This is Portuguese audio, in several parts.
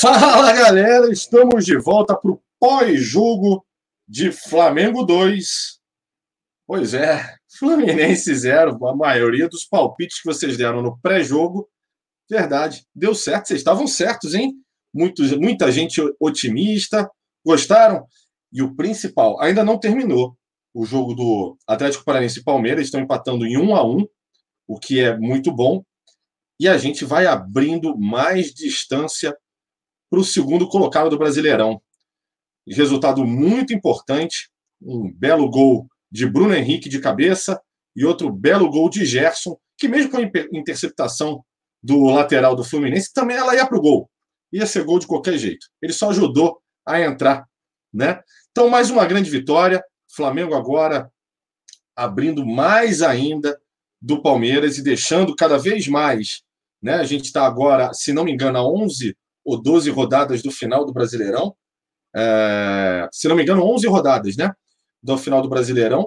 Fala galera, estamos de volta para o pós-jogo de Flamengo 2. Pois é, Fluminense 0. A maioria dos palpites que vocês deram no pré-jogo, verdade, deu certo. Vocês estavam certos, hein? Muito, muita gente otimista. Gostaram? E o principal, ainda não terminou o jogo do Atlético Paranaense e Palmeiras. Estão empatando em 1 a 1 o que é muito bom. E a gente vai abrindo mais distância para o segundo colocado do Brasileirão. Resultado muito importante, um belo gol de Bruno Henrique de cabeça e outro belo gol de Gerson, que mesmo com a interceptação do lateral do Fluminense, também ela ia para o gol. Ia ser gol de qualquer jeito. Ele só ajudou a entrar, né? Então, mais uma grande vitória. Flamengo agora abrindo mais ainda do Palmeiras e deixando cada vez mais, né? A gente está agora, se não me engano, a 11 ou 12 rodadas do final do Brasileirão. É, se não me engano, 11 rodadas, né? Do final do Brasileirão.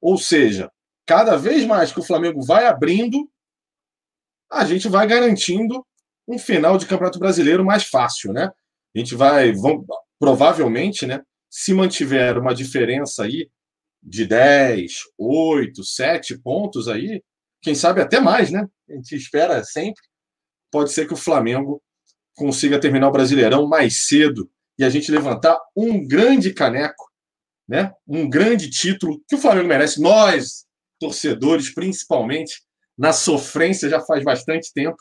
Ou seja, cada vez mais que o Flamengo vai abrindo, a gente vai garantindo um final de Campeonato Brasileiro mais fácil, né? A gente vai, provavelmente, né? Se mantiver uma diferença aí de 10, 8, 7 pontos aí, quem sabe até mais, né? A gente espera sempre. Pode ser que o Flamengo consiga terminar o Brasileirão mais cedo e a gente levantar um grande caneco, né? um grande título que o Flamengo merece. Nós, torcedores, principalmente, na sofrência já faz bastante tempo,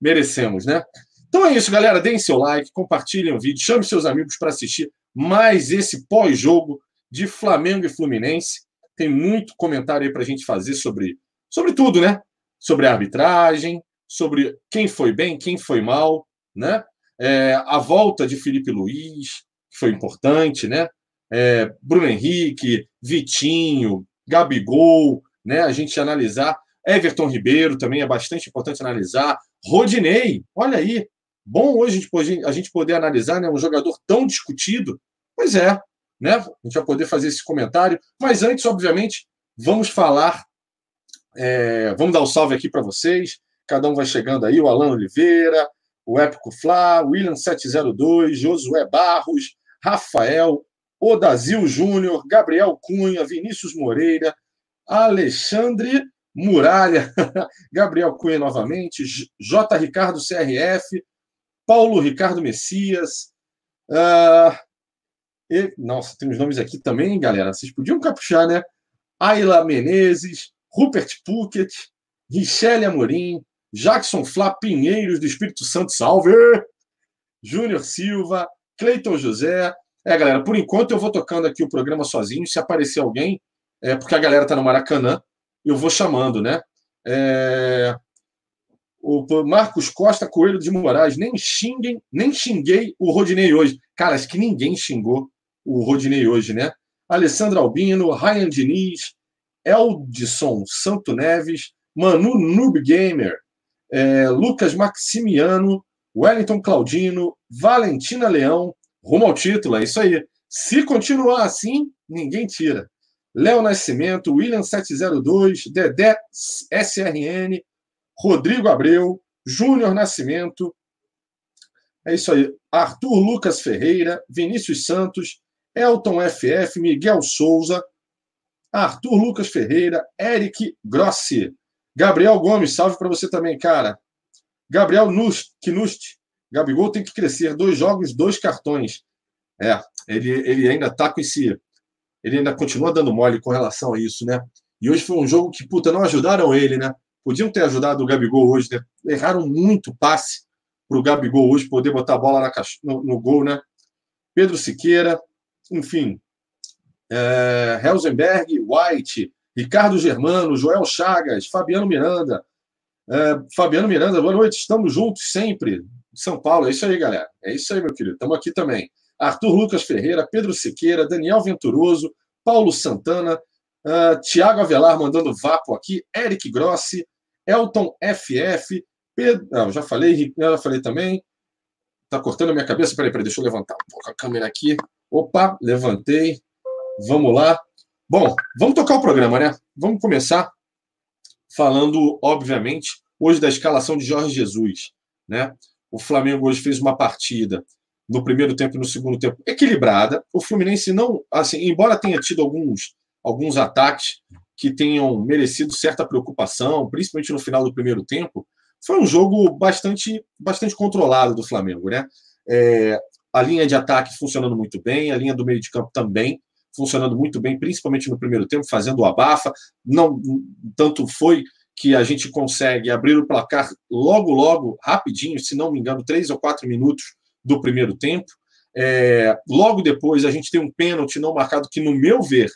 merecemos, né? Então é isso, galera. Deem seu like, compartilhem o vídeo, chame seus amigos para assistir mais esse pós-jogo de Flamengo e Fluminense. Tem muito comentário aí para a gente fazer sobre, sobre tudo, né? Sobre a arbitragem, sobre quem foi bem, quem foi mal, né? É, a volta de Felipe Luiz, que foi importante, né? É, Bruno Henrique, Vitinho, Gabigol, né? A gente analisar. Everton Ribeiro também é bastante importante analisar. Rodinei, olha aí. Bom hoje a gente, poder, analisar né, um jogador tão discutido. Pois é, né? A gente vai poder fazer esse comentário. Mas antes, obviamente, vamos falar. É, vamos dar o um salve aqui para vocês. Cada um vai chegando aí, o Alan Oliveira, o Épico Flá, William 702, Josué Barros, Rafael, Odazil Júnior, Gabriel Cunha, Vinícius Moreira, Alexandre Muralha, Gabriel Cunha novamente, J. Ricardo CRF, Paulo Ricardo Messias. Uh, e, nossa, tem os nomes aqui também, galera. Vocês podiam capuchar, né? Ayla Menezes, Rupert Puckett, Richelle Amorim, Jackson Flá Pinheiros do Espírito Santo, salve! Júnior Silva, Cleiton José. É, galera, por enquanto eu vou tocando aqui o programa sozinho. Se aparecer alguém, é porque a galera tá no Maracanã, eu vou chamando, né? É... O Marcos Costa Coelho de Moraes, nem xinguem, nem xinguei o Rodinei hoje. Cara, acho que ninguém xingou o Rodinei hoje, né? Alessandra Albino, Ryan Diniz, Eldson Santo Neves, Manu Noob Gamer, é, Lucas Maximiano, Wellington Claudino, Valentina Leão, rumo ao título, é isso aí. Se continuar assim, ninguém tira. Léo Nascimento, William 702, Dedé SRN, Rodrigo Abreu, Júnior Nascimento, é isso aí. Arthur Lucas Ferreira, Vinícius Santos, Elton FF, Miguel Souza, Arthur Lucas Ferreira, Eric Grossi, Gabriel Gomes, salve para você também, cara. Gabriel Nust, Knust, Gabigol tem que crescer. Dois jogos, dois cartões. É, ele, ele ainda tá com esse. Ele ainda continua dando mole com relação a isso, né? E hoje foi um jogo que, puta, não ajudaram ele, né? Podiam ter ajudado o Gabigol hoje, né? Erraram muito passe para o Gabigol hoje poder botar a bola caixa, no, no, gol, né? Pedro Siqueira, enfim. É, Helsenberg, White, Ricardo Germano, Joel Chagas, Fabiano Miranda. É, Fabiano Miranda, boa noite, estamos juntos sempre. São Paulo, é isso aí, galera. É isso aí, meu querido. Estamos aqui também. Arthur Lucas Ferreira, Pedro Siqueira, Daniel Venturoso, Paulo Santana, uh, Tiago Avelar mandando vapo aqui, Eric Grossi, Elton FF, Pedro. Não, já falei, já falei também. Tá cortando a minha cabeça. Peraí, peraí, deixa eu levantar um pouco a câmera aqui. Opa, levantei. Vamos lá. Bom, vamos tocar o programa, né? Vamos começar falando, obviamente, hoje da escalação de Jorge Jesus, né? o Flamengo hoje fez uma partida no primeiro tempo e no segundo tempo equilibrada. O Fluminense não, assim, embora tenha tido alguns, alguns ataques que tenham merecido certa preocupação, principalmente no final do primeiro tempo, foi um jogo bastante, bastante controlado do Flamengo, né? É, a linha de ataque funcionando muito bem, a linha do meio de campo também funcionando muito bem, principalmente no primeiro tempo, fazendo o abafa. Não tanto foi que a gente consegue abrir o placar logo, logo, rapidinho, se não me engano, três ou quatro minutos do primeiro tempo. É, logo depois, a gente tem um pênalti não marcado, que, no meu ver,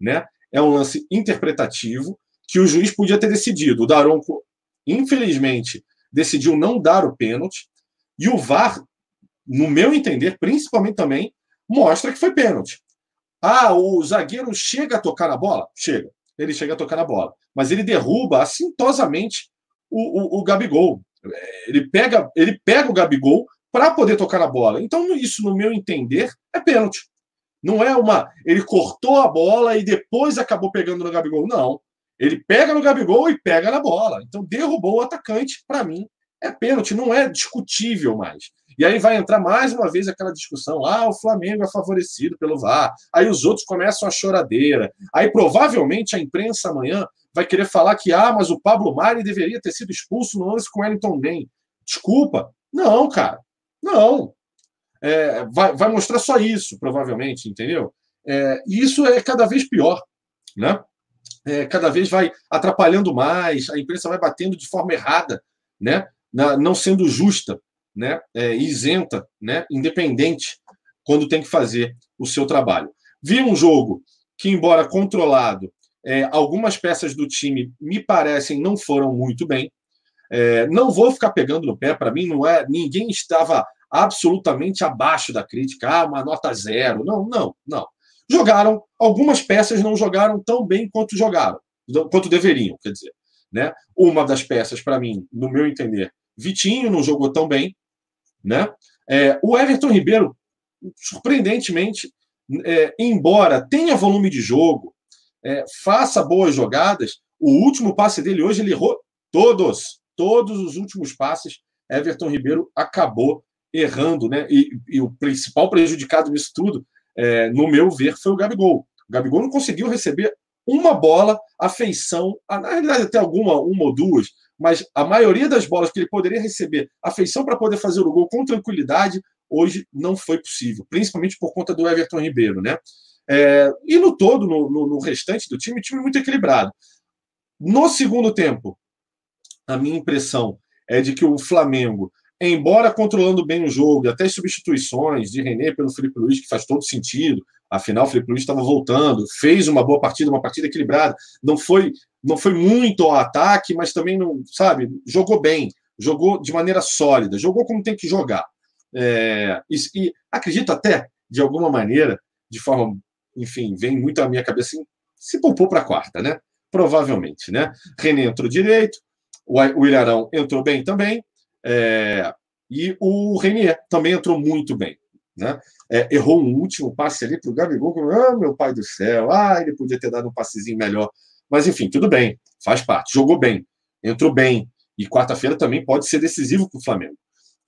né, é um lance interpretativo, que o juiz podia ter decidido. O Daronco, infelizmente, decidiu não dar o pênalti, e o VAR, no meu entender, principalmente também, mostra que foi pênalti. Ah, o zagueiro chega a tocar na bola? Chega. Ele chega a tocar na bola. Mas ele derruba assintosamente o, o, o Gabigol. Ele pega, ele pega o Gabigol para poder tocar na bola. Então, isso, no meu entender, é pênalti. Não é uma. Ele cortou a bola e depois acabou pegando no Gabigol. Não. Ele pega no Gabigol e pega na bola. Então, derrubou o atacante, para mim, é pênalti. Não é discutível mais. E aí vai entrar mais uma vez aquela discussão: ah, o Flamengo é favorecido pelo VAR. Aí os outros começam a choradeira. Aí provavelmente a imprensa amanhã vai querer falar que, ah, mas o Pablo Mari deveria ter sido expulso no lance com o Wellington Ben. Desculpa. Não, cara. Não. É, vai, vai mostrar só isso, provavelmente, entendeu? É, e isso é cada vez pior, né? É, cada vez vai atrapalhando mais, a imprensa vai batendo de forma errada, né? Não sendo justa né, é, isenta, né, independente, quando tem que fazer o seu trabalho. Vi um jogo que, embora controlado, é, algumas peças do time me parecem não foram muito bem. É, não vou ficar pegando no pé, para mim não é. Ninguém estava absolutamente abaixo da crítica, ah, uma nota zero. Não, não, não. Jogaram, algumas peças não jogaram tão bem quanto jogaram, quanto deveriam, quer dizer. Né? Uma das peças, para mim, no meu entender, Vitinho não jogou tão bem, né? É, o Everton Ribeiro, surpreendentemente, é, embora tenha volume de jogo, é, faça boas jogadas, o último passe dele hoje ele errou todos, todos os últimos passes. Everton Ribeiro acabou errando, né? E, e o principal prejudicado nisso tudo, é, no meu ver, foi o Gabigol. O Gabigol não conseguiu receber uma bola, a feição, na realidade até alguma, uma ou duas, mas a maioria das bolas que ele poderia receber, a feição para poder fazer o gol com tranquilidade, hoje não foi possível, principalmente por conta do Everton Ribeiro, né? É, e no todo, no, no, no restante do time, time muito equilibrado. No segundo tempo, a minha impressão é de que o Flamengo, embora controlando bem o jogo, até substituições de René pelo Felipe Luiz, que faz todo sentido, afinal o Felipe Luiz estava voltando, fez uma boa partida, uma partida equilibrada, não foi não foi muito ao ataque, mas também não, sabe, jogou bem, jogou de maneira sólida, jogou como tem que jogar. É, e, e, acredito até, de alguma maneira, de forma, enfim, vem muito à minha cabeça, assim, se poupou para a quarta, né? Provavelmente, né? René entrou direito, o, Ilharão entrou bem também, é, e o Renier também entrou muito bem. Né? É, errou um último passe ali para o Gabigol, ah, meu pai do céu, ah, ele podia ter dado um passezinho melhor mas, enfim, tudo bem, faz parte. Jogou bem, entrou bem. E quarta-feira também pode ser decisivo para o Flamengo.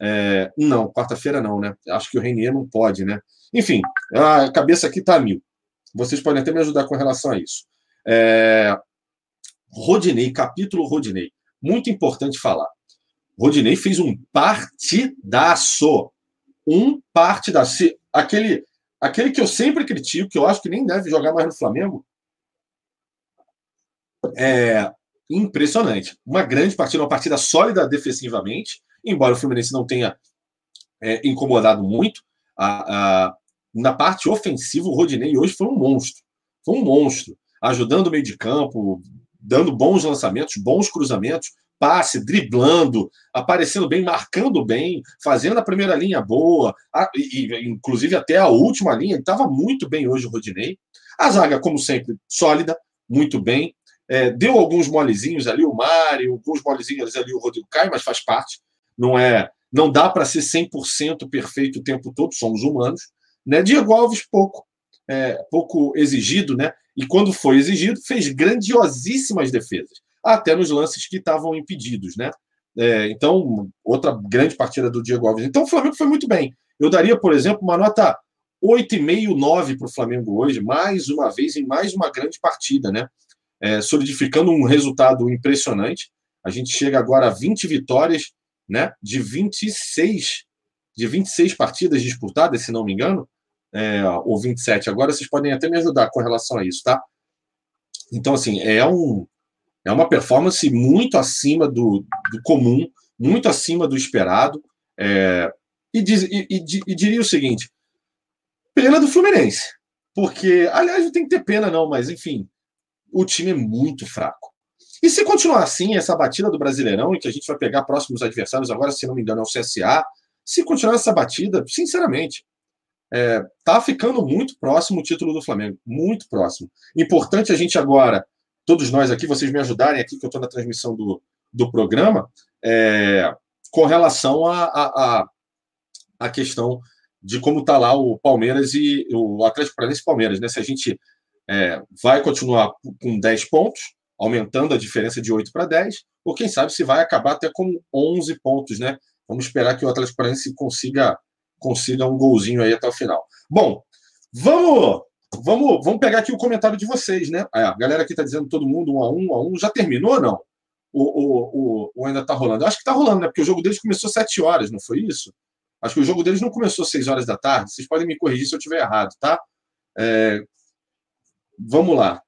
É, não, quarta-feira não, né? Acho que o Reinier não pode, né? Enfim, a cabeça aqui está mil. Vocês podem até me ajudar com relação a isso. É, Rodinei, capítulo Rodinei. Muito importante falar. Rodinei fez um partidaço. Um partidaço. Aquele, aquele que eu sempre critico, que eu acho que nem deve jogar mais no Flamengo, é impressionante. Uma grande partida, uma partida sólida defensivamente, embora o Fluminense não tenha é, incomodado muito. A, a, na parte ofensiva, o Rodinei hoje foi um monstro. Foi um monstro. Ajudando o meio de campo, dando bons lançamentos, bons cruzamentos, passe, driblando, aparecendo bem, marcando bem, fazendo a primeira linha boa, a, e, inclusive até a última linha, estava muito bem hoje o Rodinei. A zaga, como sempre, sólida, muito bem. É, deu alguns molezinhos ali, o Mário, alguns molezinhos ali, o Rodrigo Caio, mas faz parte. Não é, não dá para ser 100% perfeito o tempo todo, somos humanos. Né? Diego Alves, pouco, é, pouco exigido, né? E quando foi exigido, fez grandiosíssimas defesas, até nos lances que estavam impedidos, né? É, então, outra grande partida do Diego Alves. Então, o Flamengo foi muito bem. Eu daria, por exemplo, uma nota 8,5, 9 para o Flamengo hoje, mais uma vez, em mais uma grande partida, né? É, solidificando um resultado impressionante. A gente chega agora a 20 vitórias, né? De 26, de 26 partidas disputadas, se não me engano, é, ou 27. Agora vocês podem até me ajudar com relação a isso, tá? Então, assim, é, um, é uma performance muito acima do, do comum, muito acima do esperado. É, e, diz, e, e, e, diria o seguinte: pena do Fluminense. Porque, aliás, não tem que ter pena, não, mas enfim, o time é muito fraco. E se continuar assim, essa batida do Brasileirão, em que a gente vai pegar próximos adversários, agora, se não me engano, é o CSA, se continuar essa batida, sinceramente, é, tá ficando muito próximo o título do Flamengo, muito próximo. Importante a gente agora, todos nós aqui, vocês me ajudarem aqui, que eu estou na transmissão do, do programa, é, com relação a, a, a, a questão de como está lá o Palmeiras e o Atlético Paranaense Palmeiras, né? Se a gente é, vai continuar com 10 pontos, aumentando a diferença de 8 para 10, ou quem sabe se vai acabar até com 11 pontos, né? Vamos esperar que o Atlético Paranaense consiga consiga um golzinho aí até o final. Bom, vamos vamos vamos pegar aqui o comentário de vocês, né? É, a galera aqui está dizendo todo mundo um a um, um a um. Já terminou ou não? O, o, o, o ainda está rolando? Eu acho que está rolando, né? Porque o jogo deles começou 7 horas, não foi isso? Acho que o jogo deles não começou 6 horas da tarde. Vocês podem me corrigir se eu estiver errado, tá? É, vamos lá.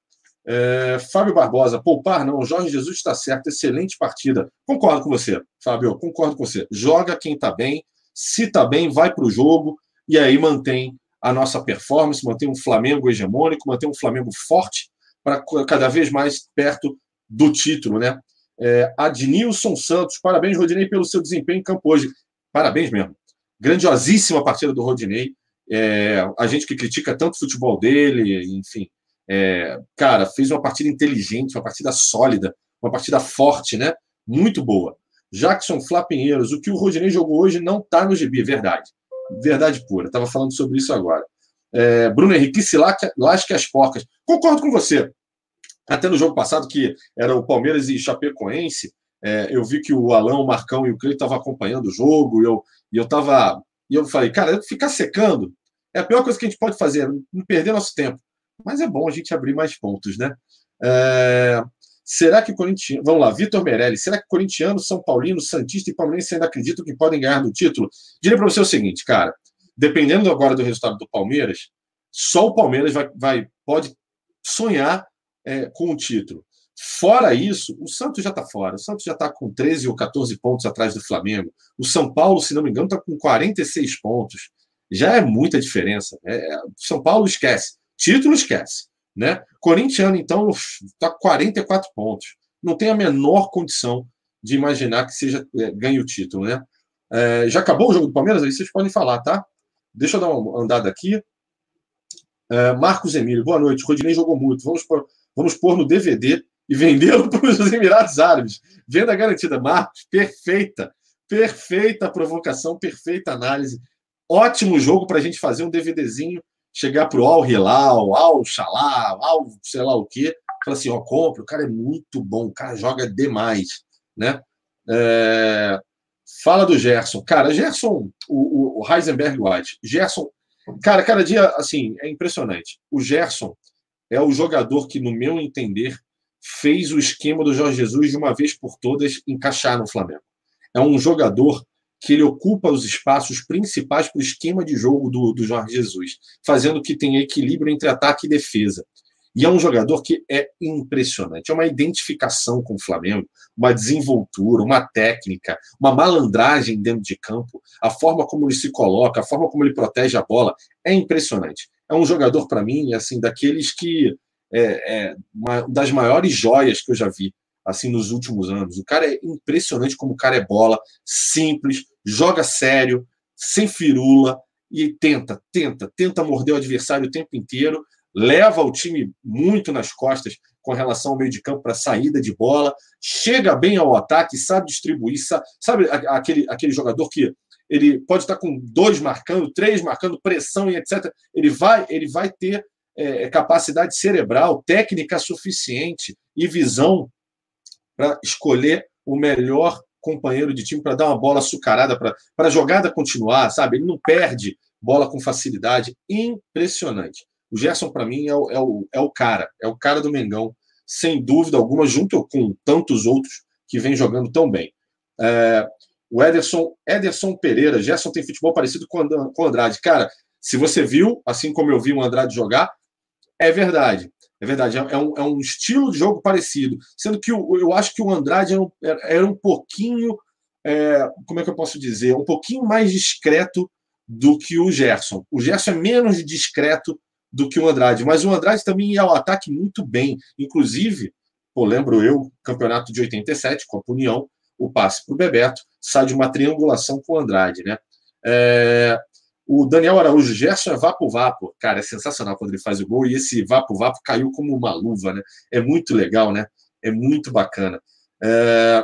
É, Fábio Barbosa, poupar não, Jorge Jesus está certo, excelente partida. Concordo com você, Fábio, concordo com você. Joga quem está bem, se está bem, vai para o jogo e aí mantém a nossa performance, mantém um Flamengo hegemônico, mantém um Flamengo forte para cada vez mais perto do título, né? É, Adnilson Santos, parabéns, Rodinei, pelo seu desempenho em campo hoje. Parabéns mesmo. Grandiosíssima partida do Rodinei. É, a gente que critica tanto o futebol dele, enfim. É, cara, fez uma partida inteligente, uma partida sólida, uma partida forte, né? Muito boa. Jackson Flá Pinheiros, o que o Rodinei jogou hoje não está no GB, verdade. Verdade pura. Estava falando sobre isso agora. É, Bruno Henrique, se lasque as porcas. Concordo com você. Até no jogo passado, que era o Palmeiras e Chapecoense, é, eu vi que o Alão, o Marcão e o Cleiton estavam acompanhando o jogo, e eu, e eu tava. E eu falei, cara, ficar secando é a pior coisa que a gente pode fazer, não perder nosso tempo. Mas é bom a gente abrir mais pontos, né? É, será que o Corinthians. Vamos lá, Vitor Merelli. Será que corintianos, São Paulino, Santista e Palmeirense ainda acreditam que podem ganhar no título? Diria para você o seguinte, cara. Dependendo agora do resultado do Palmeiras, só o Palmeiras vai, vai pode sonhar é, com o título. Fora isso, o Santos já está fora. O Santos já está com 13 ou 14 pontos atrás do Flamengo. O São Paulo, se não me engano, está com 46 pontos. Já é muita diferença. É, São Paulo esquece. Título esquece. Né? Corintiano, então, está 44 pontos. Não tem a menor condição de imaginar que seja é, ganhe o título. Né? É, já acabou o jogo do Palmeiras? Aí vocês podem falar, tá? Deixa eu dar uma andada aqui. É, Marcos Emílio, boa noite. Rodinei jogou muito. Vamos pôr, vamos pôr no DVD e vendê-lo para os Emirados Árabes. Venda garantida. Marcos, perfeita. Perfeita provocação, perfeita análise. Ótimo jogo para a gente fazer um DVDzinho, chegar para o Al Hilal, Al Shalá, Al sei lá o quê. Falar assim: ó, compre, o cara é muito bom, o cara joga demais. Né? É... Fala do Gerson. Cara, Gerson, o, o Heisenberg White. Gerson, cara, cada dia, assim, é impressionante. O Gerson é o jogador que, no meu entender, fez o esquema do Jorge Jesus de uma vez por todas encaixar no Flamengo. É um jogador que ele ocupa os espaços principais para o esquema de jogo do, do Jorge Jesus, fazendo que tenha equilíbrio entre ataque e defesa. E é um jogador que é impressionante. É uma identificação com o Flamengo, uma desenvoltura, uma técnica, uma malandragem dentro de campo, a forma como ele se coloca, a forma como ele protege a bola, é impressionante. É um jogador, para mim, assim, daqueles que é, é uma das maiores joias que eu já vi assim nos últimos anos. O cara é impressionante como o cara é bola, simples, joga sério, sem firula e tenta, tenta, tenta morder o adversário o tempo inteiro, leva o time muito nas costas com relação ao meio de campo para saída de bola, chega bem ao ataque, sabe distribuir, sabe, aquele, aquele jogador que ele pode estar com dois marcando, três marcando, pressão e etc. Ele vai, ele vai ter é, capacidade cerebral, técnica suficiente e visão para escolher o melhor companheiro de time para dar uma bola açucarada, para a jogada continuar, sabe? Ele não perde bola com facilidade. Impressionante. O Gerson, para mim, é o, é, o, é o cara, é o cara do Mengão, sem dúvida alguma, junto com tantos outros que vem jogando tão bem. É, o Ederson, Ederson Pereira, Gerson tem futebol parecido com o Andrade. Cara, se você viu, assim como eu vi o Andrade jogar, é verdade. É verdade, é, é um, é um estilo de jogo parecido. Sendo que eu, acho que o Andrade era um, era um pouquinho, é, como é que eu posso dizer? Um pouquinho mais discreto do que o Gerson. O Gerson é menos discreto do que o Andrade, mas o Andrade também ia ao ataque muito bem. Inclusive, pô, lembro eu, campeonato de 87, com a União, o passe para o Bebeto, sai de uma triangulação com o Andrade, né? É, o Daniel Araújo, Gerson é vapo vapo. Cara, é sensacional quando ele faz o gol. E esse vapo vapo caiu como uma luva, né? É muito legal, né? É muito bacana. É...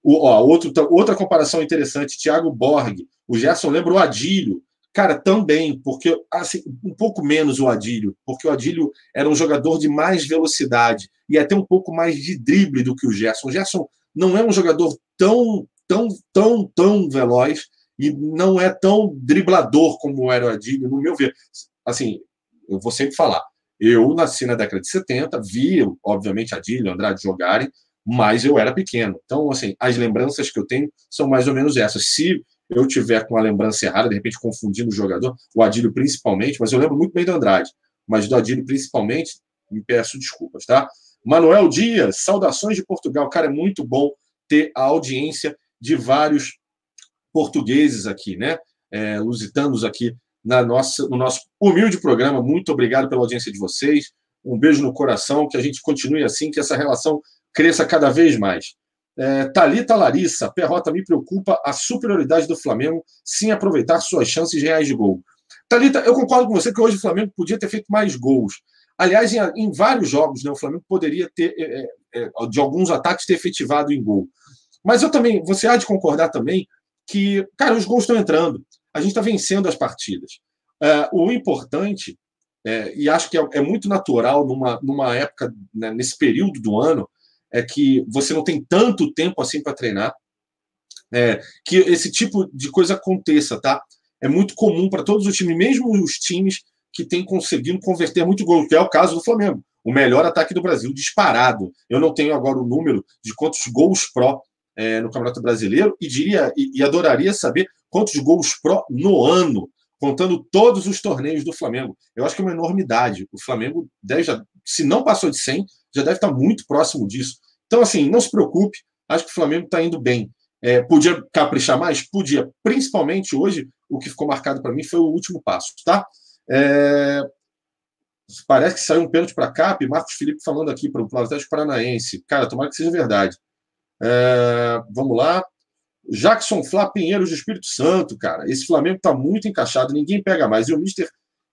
O, ó, outro, outra comparação interessante, Thiago Borg. O Gerson lembra o Adílio. Cara, também, porque assim, um pouco menos o Adílio, porque o Adílio era um jogador de mais velocidade e até um pouco mais de drible do que o Gerson. O Gerson não é um jogador tão, tão, tão, tão veloz, e não é tão driblador como era o Adílio, no meu ver. Assim, eu vou sempre falar. Eu nasci na década de 70, vi, obviamente, Adílio, Andrade jogarem, mas eu era pequeno. Então, assim, as lembranças que eu tenho são mais ou menos essas. Se eu tiver com a lembrança errada, de repente confundindo o jogador, o Adílio principalmente, mas eu lembro muito bem do Andrade, mas do Adílio principalmente, me peço desculpas, tá? Manuel Dias, saudações de Portugal. Cara, é muito bom ter a audiência de vários portugueses aqui, né? É, lusitanos aqui na nossa, no nosso humilde programa. Muito obrigado pela audiência de vocês. Um beijo no coração, que a gente continue assim, que essa relação cresça cada vez mais. É, Talita Larissa, Perrota, me preocupa a superioridade do Flamengo sem aproveitar suas chances reais de gol. Talita, eu concordo com você que hoje o Flamengo podia ter feito mais gols. Aliás, em, em vários jogos, né, o Flamengo poderia ter, é, é, é de alguns ataques, ter efetivado em gol. Mas eu também, você há de concordar também que, cara, os gols estão entrando, a gente está vencendo as partidas. É, o importante, é, e acho que é, é, muito natural numa, numa época, né, nesse período do ano, é que você não tem tanto tempo assim para treinar, é, que esse tipo de coisa aconteça, tá? É muito comum para todos os times, mesmo os times que têm conseguido converter muito gol, que é o caso do Flamengo. O melhor ataque do Brasil, disparado. Eu não tenho agora o número de quantos gols pró é, no Campeonato Brasileiro e diria e, e, adoraria saber quantos gols pró no ano, contando todos os torneios do Flamengo. Eu acho que é uma enormidade. O Flamengo deve já, se não passou de 100, já deve estar muito próximo disso. Então, assim, não se preocupe. Acho que o Flamengo está indo bem. É, podia caprichar mais? Podia. Principalmente hoje, o que ficou marcado para mim foi o último passo, tá? É, parece que saiu um pênalti para cá, Marcos Felipe falando aqui para o Atlético Paranaense. Cara, tomara que seja verdade. É, vamos lá. Jackson Flá Pinheiros do Espírito Santo, cara. Esse Flamengo está muito encaixado, ninguém pega mais. E o Mister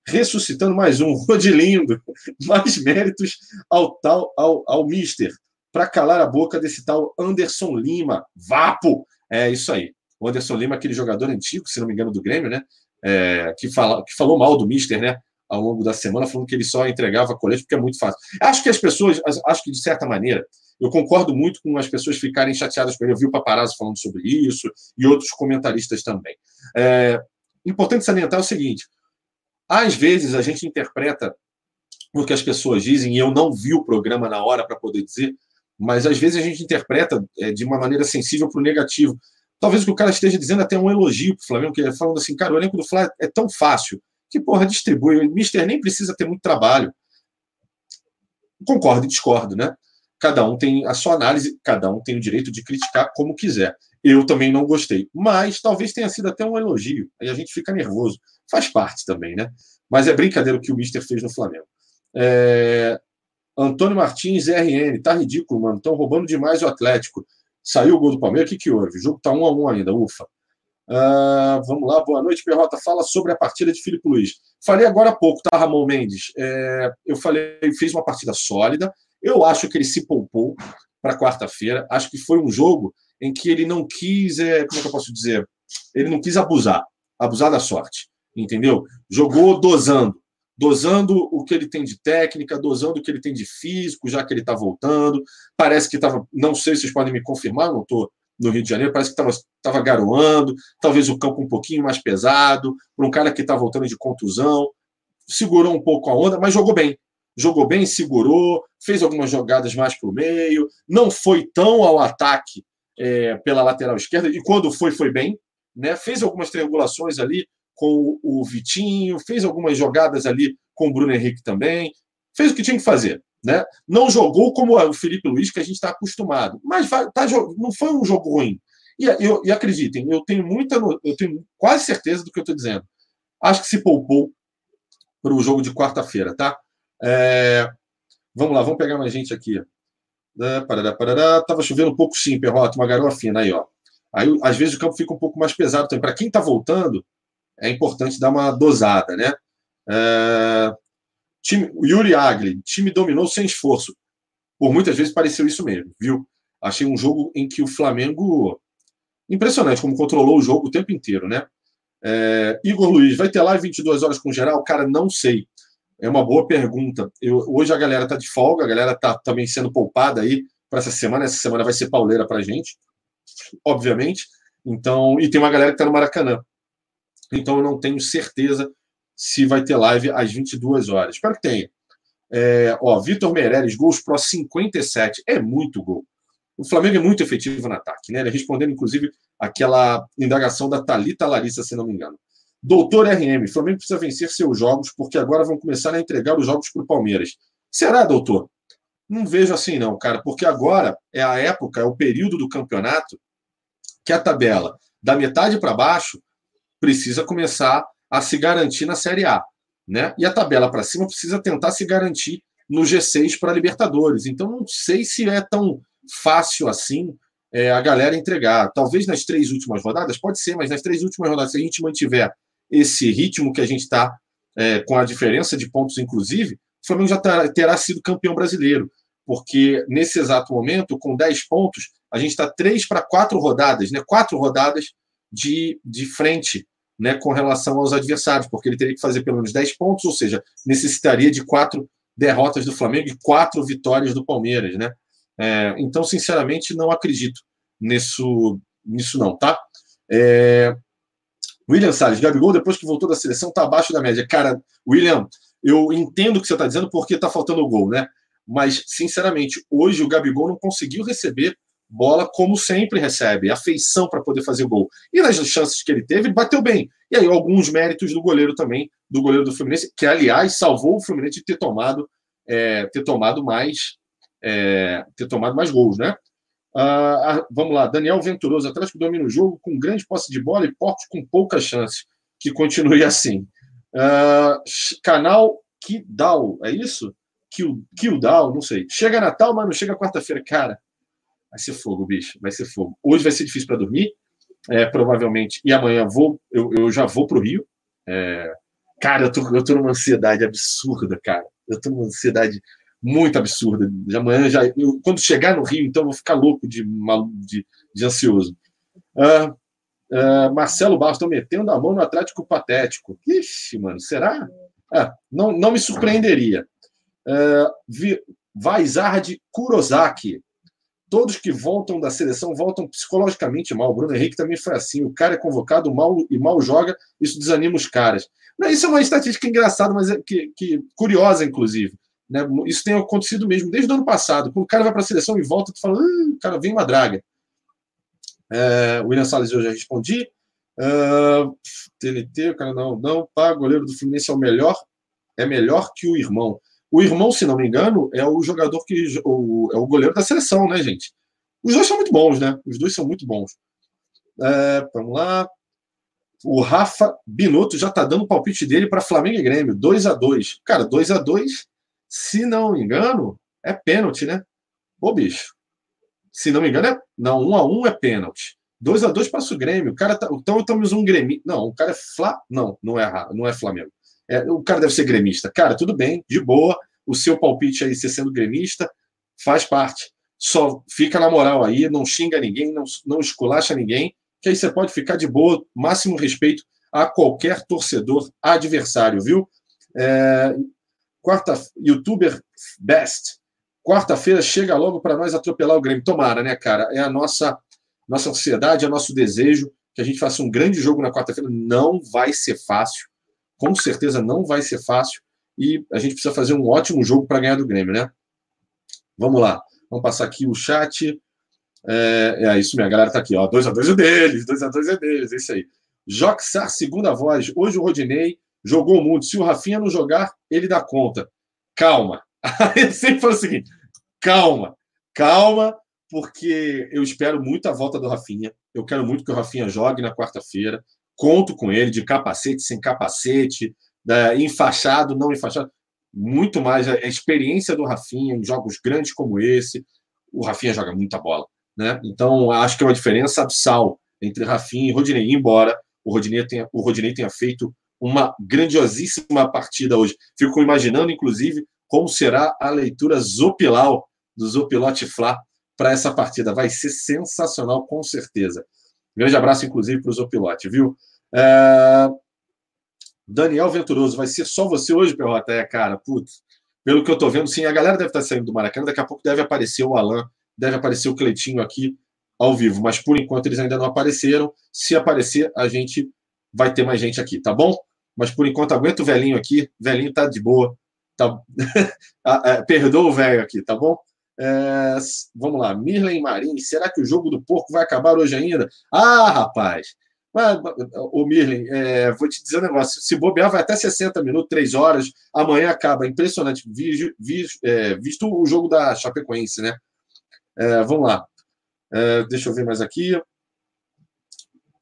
ressuscitando mais um. Rodilindo. Mais méritos ao tal ao, ao Mister. Para calar a boca desse tal Anderson Lima. Vapo! É isso aí. O Anderson Lima, aquele jogador antigo, se não me engano, do Grêmio, né? É, que, fala, que falou mal do Mister, né? Ao longo da semana, falando que ele só entregava colete porque é muito fácil. Acho que as pessoas, acho que de certa maneira, eu concordo muito com as pessoas ficarem chateadas com ele. Eu vi o paparazzo falando sobre isso e outros comentaristas também. É importante salientar o seguinte: às vezes a gente interpreta o que as pessoas dizem, e eu não vi o programa na hora para poder dizer, mas às vezes a gente interpreta é, de uma maneira sensível para o negativo. Talvez o que o cara esteja dizendo até um elogio para o Flamengo, que é falando assim, cara, o elenco do Flamengo é tão fácil que, porra, distribui. O Mister nem precisa ter muito trabalho. Concordo e discordo, né? Cada um tem a sua análise, cada um tem o direito de criticar como quiser. Eu também não gostei, mas talvez tenha sido até um elogio. Aí a gente fica nervoso. Faz parte também, né? Mas é brincadeira o que o Mister fez no Flamengo. É... Antônio Martins, RN, tá ridículo, mano. Estão roubando demais o Atlético. Saiu o gol do Palmeiras, o que, que houve? O jogo tá um a um ainda, ufa. Uh, vamos lá, boa noite, Perrota. Fala sobre a partida de Filipe Luiz. Falei agora há pouco, tá, Ramon Mendes? É, eu falei, fez uma partida sólida, eu acho que ele se poupou para quarta-feira. Acho que foi um jogo em que ele não quis, é, como é que eu posso dizer? Ele não quis abusar, abusar da sorte, entendeu? Jogou dosando, dosando o que ele tem de técnica, dosando o que ele tem de físico, já que ele está voltando. Parece que estava, não sei se vocês podem me confirmar, não estou no Rio de Janeiro, parece que estava garoando, talvez o campo um pouquinho mais pesado, para um cara que está voltando de contusão, segurou um pouco a onda, mas jogou bem. Jogou bem, segurou, fez algumas jogadas mais para o meio, não foi tão ao ataque é, pela lateral esquerda, e quando foi, foi bem. Né? Fez algumas triangulações ali com o Vitinho, fez algumas jogadas ali com o Bruno Henrique também, fez o que tinha que fazer. Né? Não jogou como o Felipe Luiz, que a gente está acostumado, mas tá, não foi um jogo ruim. E, eu, e acreditem, eu tenho muita, eu tenho quase certeza do que eu estou dizendo. Acho que se poupou para o jogo de quarta-feira, tá? É, vamos lá, vamos pegar mais gente aqui. É, parará, parará. Tava chovendo um pouco sim, Perrota, uma garoa fina aí, ó. Aí, às vezes, o campo fica um pouco mais pesado também. Para quem está voltando, é importante dar uma dosada, né? É, time, Yuri Agli, time dominou sem esforço. Por muitas vezes pareceu isso mesmo, viu? Achei um jogo em que o Flamengo. Impressionante como controlou o jogo o tempo inteiro, né? É, Igor Luiz, vai ter live 22 horas com geral? Cara, não sei. É uma boa pergunta. Eu, hoje a galera tá de folga, a galera tá também sendo poupada aí para essa semana. Essa semana vai ser pauleira para gente obviamente. Então, e tem uma galera que está no Maracanã. Então, eu não tenho certeza se vai ter live às 22 horas. Espero que tenha. É, ó, Vitor Meirelles, gols pro 57. É muito gol. O Flamengo é muito efetivo no ataque, né? Ele respondendo, inclusive, aquela indagação da Talita Larissa, se não me engano. Doutor RM, Flamengo precisa vencer seus jogos, porque agora vão começar a entregar os jogos para o Palmeiras. Será, doutor? Não vejo assim, não, cara, porque agora é a época, é o período do campeonato que a tabela da metade para baixo precisa começar a se garantir na Série A. Né? E a tabela para cima precisa tentar se garantir no G6 para Libertadores. Então, não sei se é tão fácil assim é, a galera entregar. Talvez nas três últimas rodadas, pode ser, mas nas três últimas rodadas, se a gente mantiver esse ritmo que a gente está, é, com a diferença de pontos, inclusive, o Flamengo já terá, sido campeão brasileiro, porque nesse exato momento, com 10 pontos, a gente está três para quatro rodadas, né? quatro rodadas de, de frente né, com relação aos adversários, porque ele teria que fazer pelo menos 10 pontos, ou seja, necessitaria de quatro derrotas do Flamengo e quatro vitórias do Palmeiras. Né? É, então, sinceramente, não acredito nisso, nisso não, tá? É, William Salles, Gabigol, depois que voltou da seleção, está abaixo da média. Cara, William, eu entendo o que você está dizendo porque está faltando o gol, né? Mas, sinceramente, hoje o Gabigol não conseguiu receber bola como sempre recebe, afeição para poder fazer o gol. E nas chances que ele teve, ele bateu bem. E aí, alguns méritos do goleiro também, do goleiro do Fluminense, que, aliás, salvou o Fluminense de ter tomado, é, ter tomado mais. É, ter tomado mais gols, né? Ah, ah vamos lá, Daniel Venturoso, Atlético domina o jogo com grande posse de bola e porte com poucas chances. Que continue assim. Ah, canal Kidal, é isso? Kildal, não sei. Chega Natal, mas não chega quarta-feira. Cara, vai ser fogo, bicho. Vai ser fogo. Hoje vai ser difícil para dormir, é, provavelmente. E amanhã vou, eu, eu já vou para o Rio. É, cara, eu tô, eu tô numa ansiedade absurda, cara. Eu tô numa ansiedade muito absurda. De amanhã já. Eu, quando chegar no Rio, então, eu vou ficar louco de, de, de ansioso. Uh, uh, Marcelo Barros, estão metendo a mão no Atlético Patético. Ixi, mano, será? Ah, não, não me surpreenderia. Uh, Vaizard Kurosaki. Todos que voltam da seleção voltam psicologicamente mal. O Bruno Henrique também foi assim. O cara é convocado mal e mal joga, isso desanima os caras. Isso é uma estatística engraçada, mas é que, que curiosa, inclusive. Né? Isso tem acontecido mesmo desde o ano passado. Quando o cara vai para a seleção e volta, tu fala, cara, vem uma draga. É, William Salles, eu já respondi. Uh, ah, TNT, o cara não, não, pá, goleiro do Fluminense é o melhor, é melhor que o irmão. O irmão, se não me engano, é o jogador que. O, é o goleiro da seleção, né, gente? Os dois são muito bons, né? Os dois são muito bons. É, vamos lá. O Rafa Binotto já tá dando o palpite dele para Flamengo e Grêmio. 2 a 2 Cara, 2 a 2 se não me engano, é pênalti, né? Ô, bicho. Se não me engano, é. Não, 1 a 1 é pênalti. 2 a 2 passa o Grêmio. O cara tá... Então estamos um Grêmio. Não, o cara é Fla. Não, não é, não é Flamengo. É, o cara deve ser gremista. Cara, tudo bem, de boa. O seu palpite aí, você sendo gremista, faz parte. Só fica na moral aí, não xinga ninguém, não, não esculacha ninguém, que aí você pode ficar de boa, máximo respeito a qualquer torcedor adversário, viu? É, quarta, youtuber best. Quarta-feira chega logo para nós atropelar o Grêmio. Tomara, né, cara? É a nossa nossa ansiedade, é nosso desejo que a gente faça um grande jogo na quarta-feira. Não vai ser fácil, com certeza não vai ser fácil, e a gente precisa fazer um ótimo jogo para ganhar do Grêmio, né? Vamos lá, vamos passar aqui o chat. É, é isso mesmo, a galera tá aqui, ó. 2x2 é deles, 2x2 é deles, é isso aí. Joxar, segunda voz. Hoje o Rodinei jogou muito. Se o Rafinha não jogar, ele dá conta. Calma. Ele sempre fala o seguinte: calma, calma, porque eu espero muito a volta do Rafinha. Eu quero muito que o Rafinha jogue na quarta-feira. Conto com ele, de capacete, sem capacete, né, enfaixado, não enfaixado. Muito mais a experiência do Rafinha em jogos grandes como esse. O Rafinha joga muita bola. Né? Então, acho que é uma diferença abissal entre Rafinha e Rodinei, embora o Rodinei tenha, o Rodinei tenha feito uma grandiosíssima partida hoje. Fico imaginando, inclusive, como será a leitura Zopilau do Zopilote Fla para essa partida. Vai ser sensacional, com certeza. Grande abraço, inclusive, para o Zopilote, viu? É... Daniel Venturoso, vai ser só você hoje, Perrota? É, cara, putz. Pelo que eu tô vendo, sim, a galera deve estar tá saindo do Maracanã. Daqui a pouco deve aparecer o Alan, deve aparecer o Cleitinho aqui ao vivo, mas por enquanto eles ainda não apareceram. Se aparecer, a gente vai ter mais gente aqui, tá bom? Mas por enquanto aguenta o velhinho aqui, o velhinho tá de boa, tá... Ah, é, perdoa o velho aqui, tá bom? É... vamos lá, Mirlen Marim, será que o jogo do porco vai acabar hoje ainda? Ah, rapaz! o Mirlen, é, vou te dizer um negócio: se bobear, vai até 60 minutos, 3 horas, amanhã acaba. Impressionante. Vi, vi, é, visto o jogo da Chapecoense, né? É, vamos lá. É, deixa eu ver mais aqui.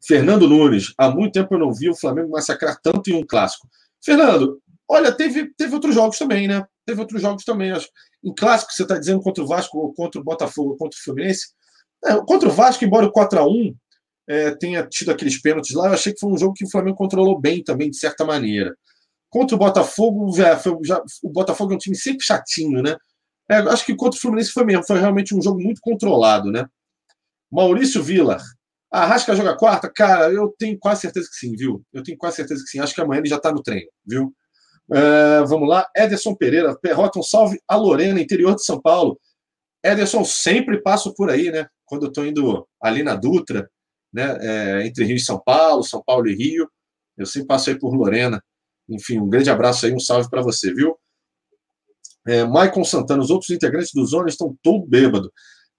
Fernando Nunes, há muito tempo eu não vi o Flamengo massacrar tanto em um clássico. Fernando, olha, teve, teve outros jogos também, né? Teve outros jogos também. Acho. Em clássico, você está dizendo contra o Vasco, contra o Botafogo, contra o Fluminense. É, contra o Vasco, embora o 4x1 é, tenha tido aqueles pênaltis lá, eu achei que foi um jogo que o Flamengo controlou bem também, de certa maneira. Contra o Botafogo, já, foi, já, o Botafogo é um time sempre chatinho, né? É, acho que contra o Fluminense foi mesmo, foi realmente um jogo muito controlado, né? Maurício Vila. A Rasca joga quarta? Cara, eu tenho quase certeza que sim, viu? Eu tenho quase certeza que sim. Acho que amanhã ele já está no treino, viu? Uh, vamos lá. Ederson Pereira. Perrota um salve a Lorena, interior de São Paulo. Ederson, sempre passo por aí, né? Quando eu estou indo ali na Dutra, né? É, entre Rio e São Paulo, São Paulo e Rio. Eu sempre passo aí por Lorena. Enfim, um grande abraço aí, um salve para você, viu? É, Maicon Santana, os outros integrantes do Zona estão todos bêbados.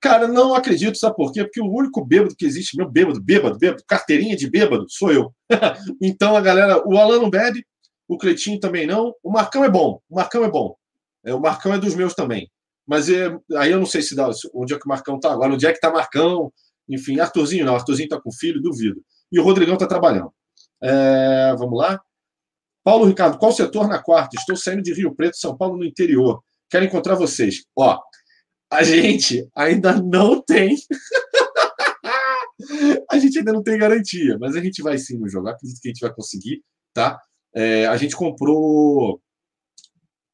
Cara, não acredito, sabe por quê? Porque o único bêbado que existe, meu bêbado, bêbado, bêbado, carteirinha de bêbado, sou eu. então a galera, o Alan não bebe, o Cleitinho também não. O Marcão é bom, o Marcão é bom. É, o Marcão é dos meus também. Mas é, aí eu não sei se dá, onde é que o Marcão tá agora, onde é que tá Marcão, enfim, Arthurzinho não, Arthurzinho tá com filho, duvido. E o Rodrigão tá trabalhando. É, vamos lá. Paulo Ricardo, qual setor na quarta? Estou saindo de Rio Preto, São Paulo, no interior. Quero encontrar vocês. Ó, a gente ainda não tem. a gente ainda não tem garantia, mas a gente vai sim no jogo. Acredito que a gente vai conseguir, tá? É, a gente comprou.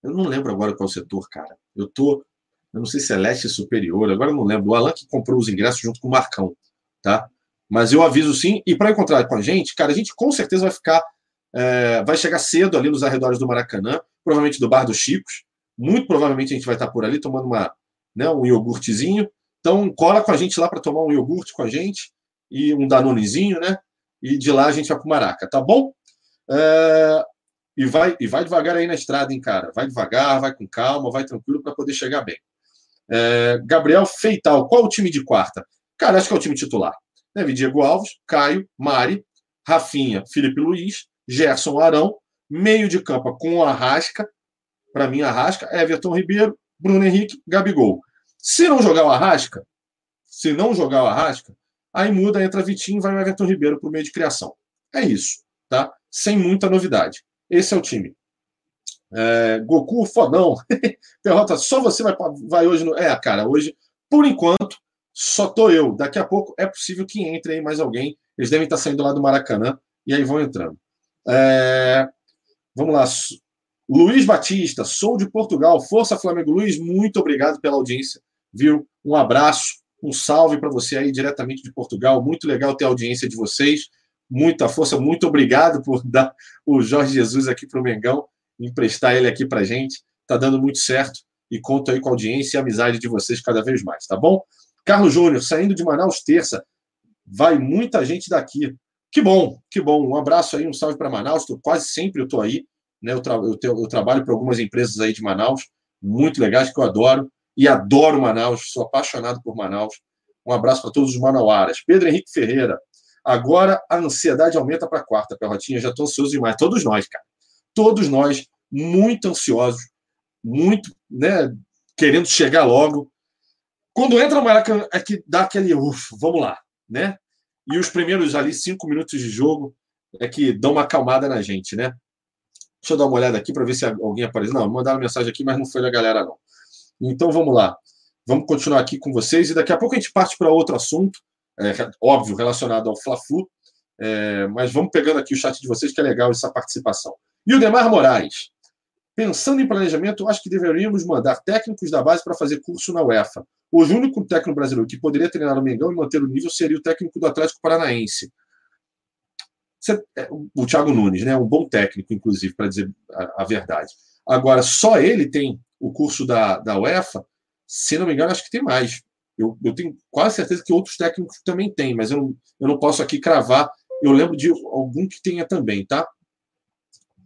Eu não lembro agora qual setor, cara. Eu tô. Eu não sei se é leste superior, agora eu não lembro. O Alan que comprou os ingressos junto com o Marcão, tá? Mas eu aviso sim. E para encontrar com a gente, cara, a gente com certeza vai ficar. É, vai chegar cedo ali nos arredores do Maracanã, provavelmente do Bar dos Chicos. Muito provavelmente a gente vai estar por ali tomando uma, né, um iogurtezinho. Então, cola com a gente lá para tomar um iogurte com a gente e um danonezinho, né? E de lá a gente vai para o Maraca, tá bom? É... E, vai, e vai devagar aí na estrada, hein, cara? Vai devagar, vai com calma, vai tranquilo para poder chegar bem. É... Gabriel Feital, qual o time de quarta? Cara, acho que é o time titular. Deve Diego Alves, Caio, Mari, Rafinha, Felipe Luiz, Gerson Arão, meio de campo com Arrasca, para mim Arrasca, Everton Ribeiro, Bruno Henrique, Gabigol. Se não jogar o Arrasca, se não jogar o Arrasca, aí muda, entra Vitinho vai o Everton Ribeiro para o meio de criação. É isso, tá? Sem muita novidade. Esse é o time. É, Goku, fodão. Perrota, só você vai, vai hoje no. É, cara, hoje, por enquanto, só tô eu. Daqui a pouco é possível que entre aí mais alguém. Eles devem estar saindo lá do Maracanã e aí vão entrando. É, vamos lá. Luiz Batista, sou de Portugal. Força Flamengo. Luiz, muito obrigado pela audiência, viu? Um abraço, um salve para você aí diretamente de Portugal. Muito legal ter a audiência de vocês. Muita força, muito obrigado por dar o Jorge Jesus aqui para o Mengão, emprestar ele aqui para gente. Tá dando muito certo e conto aí com a audiência e a amizade de vocês cada vez mais, tá bom? Carlos Júnior, saindo de Manaus terça. vai muita gente daqui. Que bom, que bom. Um abraço aí, um salve para Manaus. Tô, quase sempre eu estou aí. Né? Eu, tra eu, eu trabalho para algumas empresas aí de Manaus, muito legais, que eu adoro. E adoro Manaus, sou apaixonado por Manaus. Um abraço para todos os manauaras. Pedro Henrique Ferreira. Agora a ansiedade aumenta para a quarta, Perrotinha. Já estou ansioso demais. Todos nós, cara. Todos nós, muito ansiosos, muito, né, querendo chegar logo. Quando entra o Maracanã, é que dá aquele ufa, vamos lá, né? E os primeiros ali cinco minutos de jogo é que dão uma acalmada na gente, né? Deixa eu dar uma olhada aqui para ver se alguém apareceu. Não, mandaram mensagem aqui, mas não foi da galera, não. Então vamos lá. Vamos continuar aqui com vocês e daqui a pouco a gente parte para outro assunto, é, óbvio, relacionado ao Fla-Flu, é, mas vamos pegando aqui o chat de vocês, que é legal essa participação. E o Demar Moraes. Pensando em planejamento, acho que deveríamos mandar técnicos da base para fazer curso na UEFA. Hoje, o único técnico brasileiro que poderia treinar o Mengão e manter o nível seria o técnico do Atlético Paranaense. É, o Thiago Nunes, né? Um bom técnico, inclusive, para dizer a, a, verdade. Agora, só ele tem o curso da, da UEFA. Se não me engano, acho que tem mais. Eu, eu tenho quase certeza que outros técnicos também têm, mas eu não, eu não posso aqui cravar. Eu lembro de algum que tenha também, tá?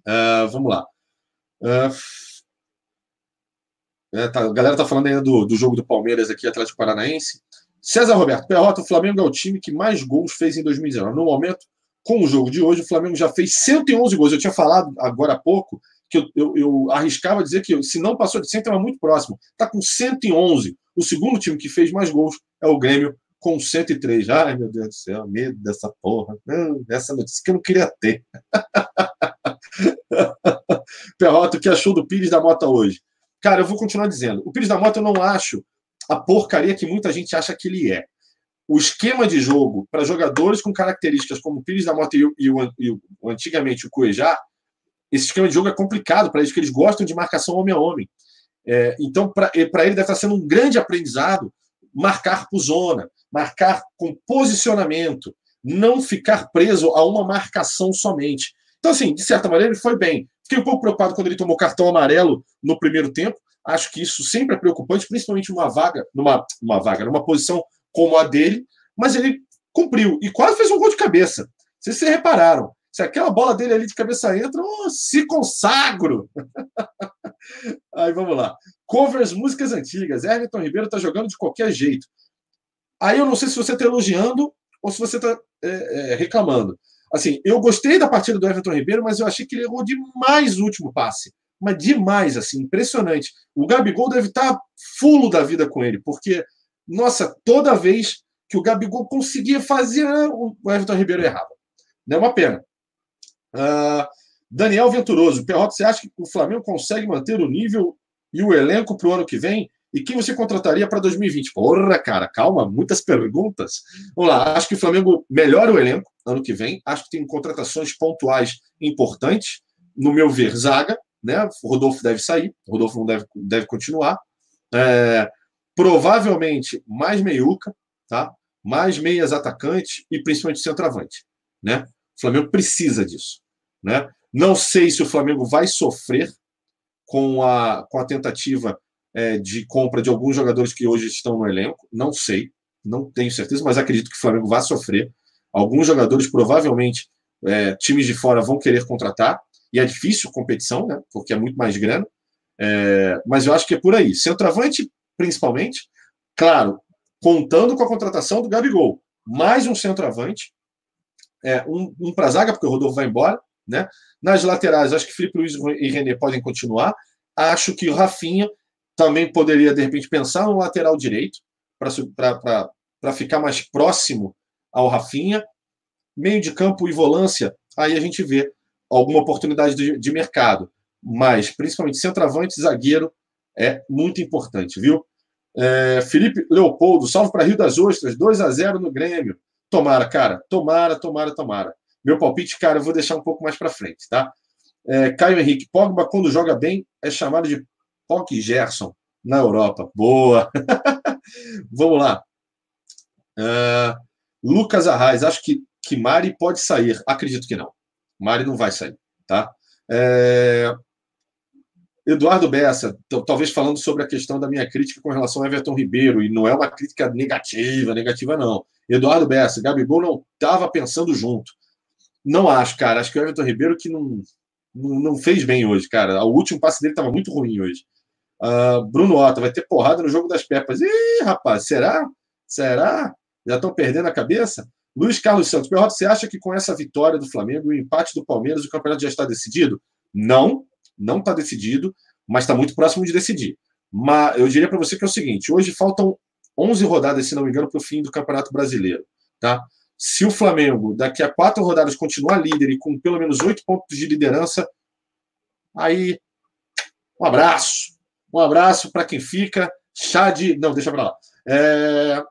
Uh, vamos lá. Uh, é, tá, a galera tá falando ainda do, do jogo do Palmeiras aqui, Atlético Paranaense. César Roberto, Perrota, o Flamengo é o time que mais gols fez em 2019. No momento, com o jogo de hoje, o Flamengo já fez 111 gols. Eu tinha falado agora há pouco que eu, eu, eu arriscava dizer que se não passou de 100, estava muito próximo. Está com 111. O segundo time que fez mais gols é o Grêmio, com 103. Ai, meu Deus do céu, medo dessa porra. Não, essa notícia que eu não queria ter. Perrota, o que achou do Pires da Mota hoje? Cara, eu vou continuar dizendo. O Pires da Mota eu não acho a porcaria que muita gente acha que ele é. O esquema de jogo para jogadores com características como o Pires da Mota e, o, e, o, antigamente o Cuejá, esse esquema de jogo é complicado para eles, porque eles gostam de marcação homem a homem. É, então, para ele deve estar sendo um grande aprendizado marcar por zona, marcar com posicionamento, não ficar preso a uma marcação somente. Então, assim, de certa maneira, ele foi bem. Fiquei um pouco preocupado quando ele tomou cartão amarelo no primeiro tempo. Acho que isso sempre é preocupante, principalmente numa vaga, numa, uma vaga, numa posição como a dele, mas ele cumpriu e quase fez um gol de cabeça. Vocês se repararam. Se aquela bola dele ali de cabeça entra, oh, se consagro! Aí vamos lá. Covers, músicas antigas. Everton Ribeiro tá jogando de qualquer jeito. Aí eu não sei se você está elogiando ou se você está é, é, reclamando. Assim, eu gostei da partida do Everton Ribeiro, mas eu achei que ele errou demais o último passe. Mas demais, assim, impressionante. O Gabigol deve estar fulo da vida com ele, porque, nossa, toda vez que o Gabigol conseguia fazer, o Everton Ribeiro errava. É uma pena. Uh, Daniel Venturoso, Perrota, você acha que o Flamengo consegue manter o nível e o elenco para o ano que vem? E quem você contrataria para 2020? Porra, cara, calma, muitas perguntas. Vamos lá, acho que o Flamengo melhora o elenco ano que vem. Acho que tem contratações pontuais importantes. No meu ver, zaga, né? O Rodolfo deve sair, o Rodolfo não deve, deve continuar. É, provavelmente mais meiuca, tá? Mais meias atacantes e principalmente centroavante, né? O Flamengo precisa disso, né? Não sei se o Flamengo vai sofrer com a, com a tentativa é, de compra de alguns jogadores que hoje estão no elenco. Não sei, não tenho certeza, mas acredito que o Flamengo vai sofrer. Alguns jogadores, provavelmente, é, times de fora vão querer contratar, e é difícil competição, né? Porque é muito mais grana. É, mas eu acho que é por aí. Centroavante, principalmente, claro, contando com a contratação do Gabigol. Mais um centroavante, é, um, um para zaga, porque o Rodolfo vai embora. Né? Nas laterais, acho que Felipe Luiz e René podem continuar. Acho que o Rafinha também poderia, de repente, pensar no lateral direito para ficar mais próximo ao Rafinha. Meio de campo e volância, aí a gente vê alguma oportunidade de, de mercado. Mas, principalmente, centroavante, zagueiro é muito importante, viu? É, Felipe Leopoldo, salve para Rio das Ostras, 2 a 0 no Grêmio. Tomara, cara, tomara, tomara, tomara. Meu palpite, cara, eu vou deixar um pouco mais para frente, tá? É, Caio Henrique, Pogba, quando joga bem, é chamado de Pog Gerson na Europa. Boa! Vamos lá. Uh, Lucas Arraes, acho que, que Mari pode sair. Acredito que não. Mari não vai sair, tá? É... Eduardo Bessa, talvez falando sobre a questão da minha crítica com relação ao Everton Ribeiro, e não é uma crítica negativa, negativa não. Eduardo Bessa, Gabigol não estava pensando junto. Não acho, cara. Acho que o Everton Ribeiro que não, não, não fez bem hoje, cara. O último passe dele estava muito ruim hoje. Uh, Bruno Otto vai ter porrada no jogo das Pepas. Ih, rapaz, será? Será? Já estão perdendo a cabeça? Luiz Carlos Santos, Perrota, você acha que com essa vitória do Flamengo e o empate do Palmeiras, o campeonato já está decidido? Não, não está decidido, mas está muito próximo de decidir. Mas eu diria para você que é o seguinte: hoje faltam 11 rodadas, se não me engano, para o fim do Campeonato Brasileiro. Tá? Se o Flamengo, daqui a quatro rodadas, continuar líder e com pelo menos oito pontos de liderança, aí um abraço. Um abraço para quem fica. Chá de. Não, deixa para lá. É...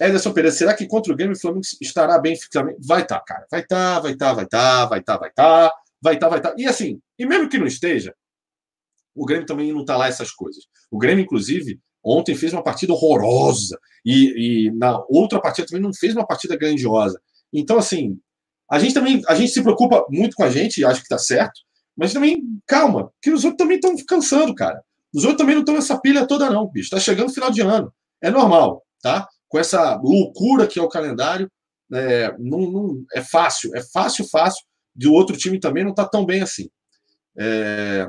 Ederson Pereira, será que contra o Grêmio o Flamengo estará bem fisicamente? Vai estar, tá, cara. Vai estar, tá, vai estar, tá, vai estar, vai estar, vai estar, vai estar, vai estar. E assim, e mesmo que não esteja, o Grêmio também não está lá essas coisas. O Grêmio, inclusive, ontem fez uma partida horrorosa. E, e, na outra partida também não fez uma partida grandiosa. Então, assim, a gente também a gente se preocupa muito com a gente, acho que está certo, mas também, calma, que os outros também estão cansando, cara. Os outros também não estão nessa pilha toda, não, bicho. Está chegando o final de ano. É normal, tá? Com essa loucura que é o calendário, é, não, não, é fácil, é fácil, fácil. De outro time também não está tão bem assim. É,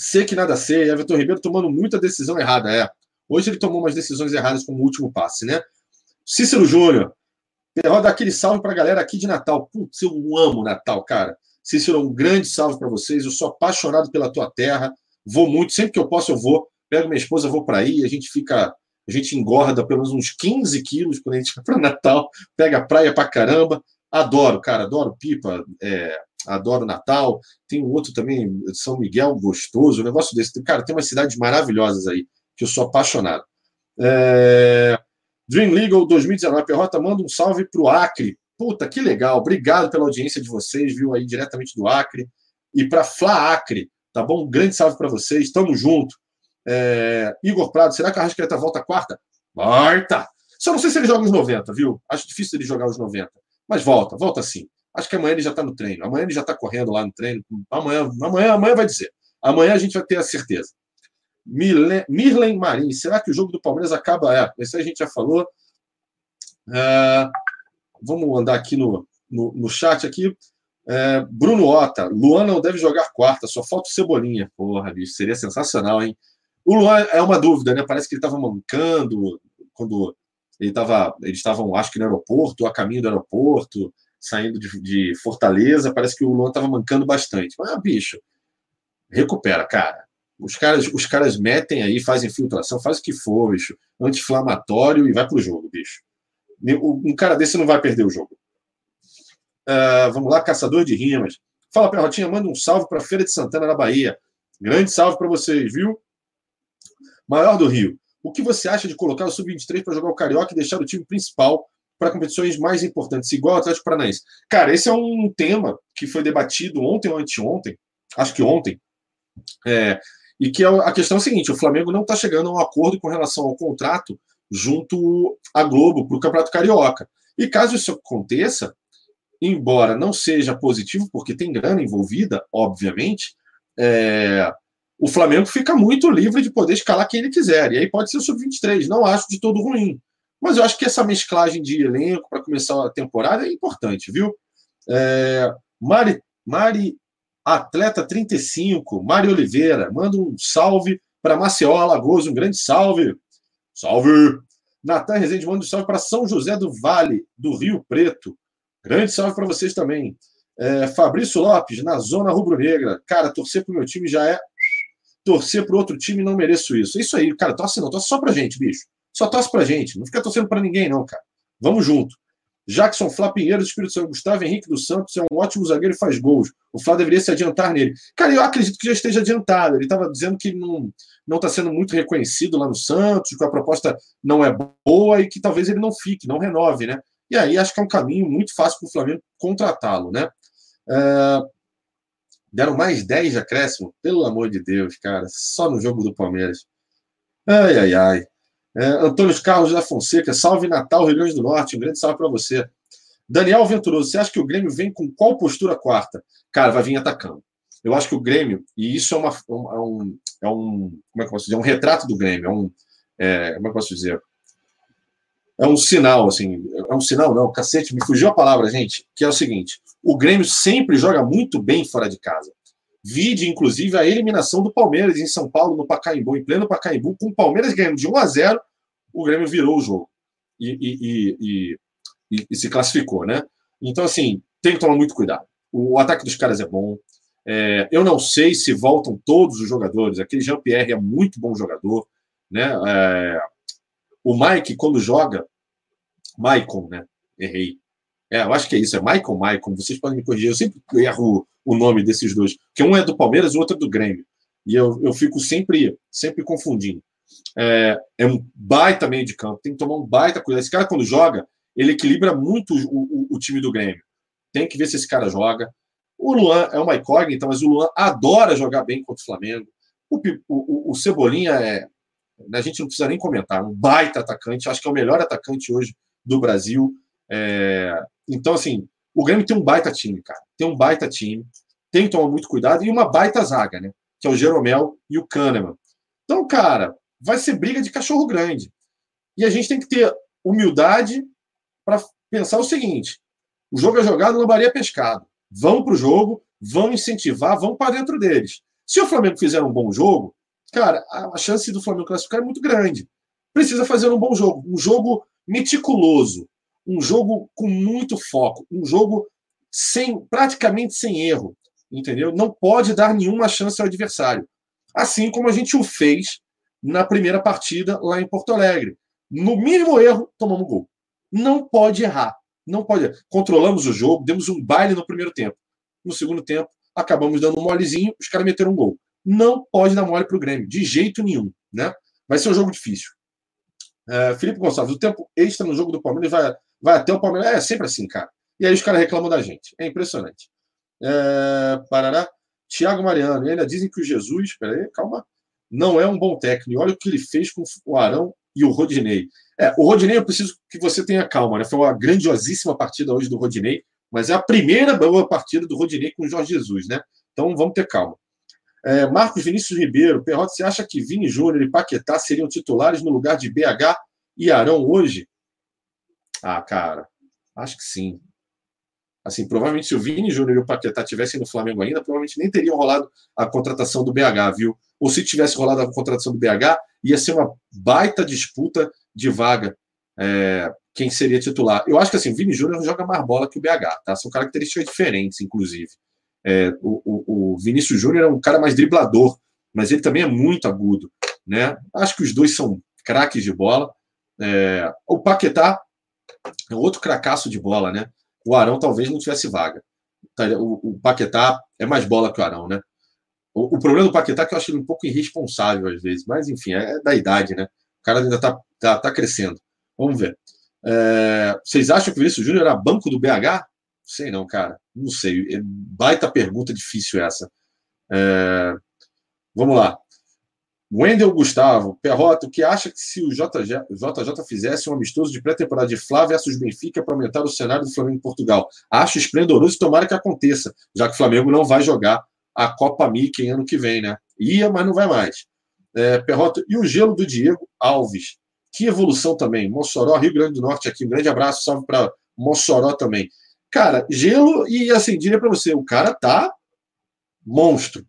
Sei que nada sei, Everton Ribeiro tomando muita decisão errada, é. Hoje ele tomou umas decisões erradas como último passe, né? Cícero Júnior, Perró dá aquele salve para a galera aqui de Natal. Putz, eu amo Natal, cara. Cícero, um grande salve para vocês. Eu sou apaixonado pela tua terra. Vou muito, sempre que eu posso, eu vou. Pego minha esposa, vou para aí. A gente fica, a gente engorda pelo menos uns 15 quilos quando a gente vai para Natal. Pega praia para caramba. Adoro, cara, adoro pipa, é, adoro Natal. Tem um outro também, São Miguel, gostoso, um negócio desse. Cara, tem umas cidades maravilhosas aí, que eu sou apaixonado. É... Dream Legal 2019, Perrota, manda um salve para o Acre. Puta, que legal. Obrigado pela audiência de vocês, viu aí diretamente do Acre. E para Fla Acre, tá bom? Um grande salve para vocês. Tamo junto. É... Igor Prado, será que a Rascaeta volta quarta? Quarta! Só não sei se ele joga os 90, viu? Acho difícil ele jogar os 90. Mas volta, volta sim. Acho que amanhã ele já está no treino. Amanhã ele já está correndo lá no treino. Amanhã, amanhã, amanhã vai dizer. Amanhã a gente vai ter a certeza. Mirlen Marim, será que o jogo do Palmeiras acaba? É, esse a gente já falou. É, vamos andar aqui no, no, no chat aqui. É, Bruno Ota, Luan não deve jogar quarta, só falta o Cebolinha. Porra, bicho, seria sensacional, hein? O Luan é uma dúvida, né? Parece que ele estava mancando quando ele estava, eles estavam, acho que no aeroporto, a caminho do aeroporto, saindo de, de Fortaleza. Parece que o Luan estava mancando bastante. Mas, ah, bicho, recupera, cara. Os caras, os caras metem aí, fazem filtração, faz o que for, bicho. Anti-inflamatório e vai pro jogo, bicho. Um cara desse não vai perder o jogo. Uh, vamos lá, caçador de rimas. Fala, Perrotinha, manda um salve para Feira de Santana, na Bahia. Grande salve para vocês, viu? Maior do Rio. O que você acha de colocar o Sub-23 para jogar o Carioca e deixar o time principal para competições mais importantes, igual o Atlético Paranaense? Cara, esse é um tema que foi debatido ontem ou anteontem, acho que ontem, é, e que é a questão é a seguinte: o Flamengo não está chegando a um acordo com relação ao contrato junto à Globo para o Campeonato Carioca. E caso isso aconteça, embora não seja positivo, porque tem grana envolvida, obviamente, é, o Flamengo fica muito livre de poder escalar quem ele quiser. E aí pode ser o sub-23, não acho de todo ruim. Mas eu acho que essa mesclagem de elenco para começar a temporada é importante, viu? É, Mari, Mari Atleta 35, Mari Oliveira, manda um salve para Maceió Alagoas, um grande salve. Salve! Natan Rezende manda um salve para São José do Vale, do Rio Preto. Grande salve para vocês também. É, Fabrício Lopes, na Zona Rubro-Negra. Cara, torcer para o meu time já é torcer para outro time não mereço isso. É isso aí, cara, torce não, torce só pra gente, bicho. Só torce pra gente. Não fica torcendo para ninguém, não, cara. Vamos junto. Jackson Flá Pinheiro do Espírito Santo, Gustavo Henrique dos Santos é um ótimo zagueiro e faz gols. O Flá deveria se adiantar nele. Cara, eu acredito que já esteja adiantado. Ele estava dizendo que não não está sendo muito reconhecido lá no Santos, que a proposta não é boa e que talvez ele não fique, não renove, né? E aí acho que é um caminho muito fácil para o Flamengo contratá-lo, né? Uh, Deram mais 10 de acréscimo, pelo amor de Deus, cara, só no jogo do Palmeiras. Ai, ai, ai. É, Antônio Carlos da Fonseca, salve Natal, Rio Grande do Norte, um grande salve para você. Daniel Venturoso, você acha que o Grêmio vem com qual postura quarta? Cara, vai vir atacando. Eu acho que o Grêmio, e isso é, uma, é um, é um como é que posso dizer, é um retrato do Grêmio, é um, é, como é que posso dizer? é um sinal, assim, é um sinal, não, cacete, me fugiu a palavra, gente, que é o seguinte: o Grêmio sempre joga muito bem fora de casa. Vide, inclusive, a eliminação do Palmeiras em São Paulo, no Pacaembu, em pleno Pacaembu, com o Palmeiras ganhando de 1 a 0, o Grêmio virou o jogo e, e, e, e, se classificou, né? Então, assim, tem que tomar muito cuidado. O ataque dos caras é bom. É, eu não sei se voltam todos os jogadores. Aquele Jean-Pierre é muito bom jogador. Né? É, o Mike, quando joga, Maicon, né? Errei. É, eu acho que é isso, é Michael Maicon. Vocês podem me corrigir. Eu sempre erro o nome desses dois, porque um é do Palmeiras e o outro é do Grêmio. E eu, eu fico sempre, sempre confundindo. É, é um baita meio de campo, tem que tomar um baita cuidado. Esse cara, quando joga, ele equilibra muito o, o, o time do Grêmio. Tem que ver se esse cara joga. O Luan é uma incógnita, mas o Luan adora jogar bem contra o Flamengo. O, o, o, Cebolinha é. A gente não precisa nem comentar, um baita atacante, acho que é o melhor atacante hoje do Brasil. É, então, assim, o Grêmio tem um baita time, cara. Tem um baita time, tem que tomar muito cuidado e uma baita zaga, né? Que é o Jeromel e o Kahneman. Então, cara, vai ser briga de cachorro grande. E a gente tem que ter humildade para pensar o seguinte: o jogo é jogado, lambaria pescado. Vão para o jogo, vão incentivar, vão para dentro deles. Se o Flamengo fizer um bom jogo, cara, a chance do Flamengo classificar é muito grande. Precisa fazer um bom jogo, um jogo meticuloso, um jogo com muito foco, um jogo sem praticamente sem erro, entendeu? Não pode dar nenhuma chance ao adversário. Assim como a gente o fez na primeira partida lá em Porto Alegre. No mínimo erro, tomamos gol. Não pode errar. Não pode. Controlamos o jogo, demos um baile no primeiro tempo. No segundo tempo, acabamos dando um molezinho, os caras meteram um gol. Não pode dar mole para o Grêmio, de jeito nenhum. Né? Vai ser um jogo difícil. Uh, Felipe Gonçalves, o tempo extra no jogo do Palmeiras vai, vai até o Palmeiras. É sempre assim, cara. E aí os caras reclamam da gente. É impressionante. Uh, Parará. Tiago Mariano, ainda dizem que o Jesus, peraí, calma, não é um bom técnico. Olha o que ele fez com o Arão e o Rodinei. É, o Rodinei, eu preciso que você tenha calma, né? Foi uma grandiosíssima partida hoje do Rodinei, mas é a primeira boa partida do Rodinei com o Jorge Jesus, né? Então vamos ter calma. É, Marcos Vinícius Ribeiro, Perrote, você acha que Vini Júnior e Paquetá seriam titulares no lugar de BH e Arão hoje? Ah, cara, acho que sim. Assim, provavelmente se o Vini Júnior e o Paquetá tivessem no Flamengo ainda, provavelmente nem teriam rolado a contratação do BH, viu? Ou se tivesse rolado a contratação do BH, ia ser uma baita disputa de vaga. É, quem seria titular? Eu acho que assim, o Vini Júnior joga mais bola que o BH, tá? São características diferentes, inclusive. É, o, o, o, Vinícius Júnior é um cara mais driblador, mas ele também é muito agudo, né? Acho que os dois são craques de bola. É, o Paquetá é outro cracaço de bola, né? O Arão talvez não tivesse vaga. Tá, o, Paquetá é mais bola que o Arão, né? O, problema do Paquetá é que eu acho ele um pouco irresponsável às vezes, mas enfim, é da idade, né? O cara ainda tá, tá, tá crescendo. Vamos ver. É, vocês acham que o Vinícius Júnior era banco do BH? Sei não, cara. Não sei. É baita pergunta difícil essa. É, vamos lá. Wendel Gustavo, Perrota, o que acha que se o JJ, JJ fizesse um amistoso de pré-temporada de Flá versus Benfica para aumentar o cenário do Flamengo em Portugal? Acho esplendoroso e tomara que aconteça, já que o Flamengo não vai jogar a Copa Mickey ano que vem, né? Ia, mas não vai mais. É, Perrota, e o gelo do Diego Alves? Que evolução também. Mossoró, Rio Grande do Norte aqui. Um grande abraço, salve para Mossoró também. Cara, gelo e assim, diria para você, o cara tá monstro.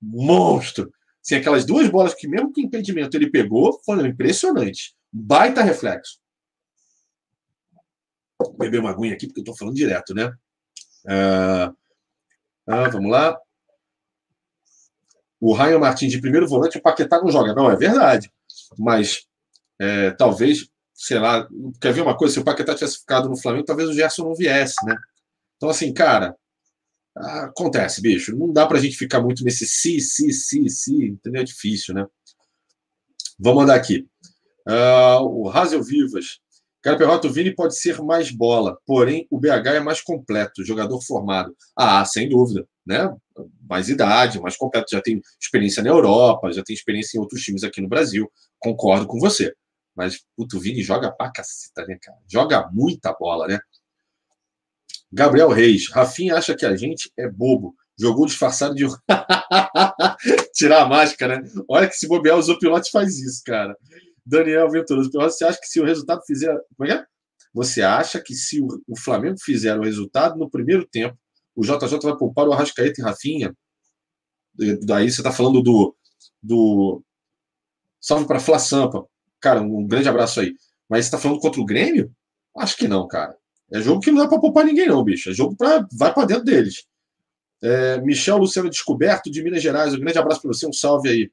Monstro Assim, aquelas duas bolas que, mesmo que impedimento ele pegou, foram impressionantes. Baita reflexo. Vou beber uma aguinha aqui, porque eu estou falando direto, né? Ah, ah, vamos lá. O Ryan Martins de primeiro volante, o Paquetá não joga. Não, é verdade. Mas é, talvez, sei lá, quer ver uma coisa? Se o Paquetá tivesse ficado no Flamengo, talvez o Gerson não viesse, né? Então, assim, cara, Acontece, bicho. Não dá para a gente ficar muito nesse si, si, si, si, entendeu? É difícil, né? Vamos andar aqui. Uh, o Razel Vivas. Cara, Perrota, o Vini pode ser mais bola, porém o BH é mais completo, jogador formado. Ah, sem dúvida, né? Mais idade, mais completo, já tem experiência na Europa, já tem experiência em outros times aqui no Brasil. Concordo com você. Mas, puto, o Vini joga pra caceta, né, cara? Joga muita bola, né? Gabriel Reis. Rafinha acha que a gente é bobo. Jogou disfarçado de. Tirar a máscara, né? Olha que se bobear, o Zopilote faz isso, cara. Daniel Venturoso, você acha que se o resultado fizer. Como é? Você acha que se o, o Flamengo fizer o resultado no primeiro tempo, o JJ vai poupar o Arrascaeta e Rafinha? Daí você está falando do. do Salve para Fla Sampa. Cara, um grande abraço aí. Mas você está falando contra o Grêmio? Acho que não, cara. É jogo que não dá para poupar ninguém, não, bicho. É jogo para. Vai para dentro deles. É, Michel Luciano Descoberto, de Minas Gerais. Um grande abraço para você, um salve aí.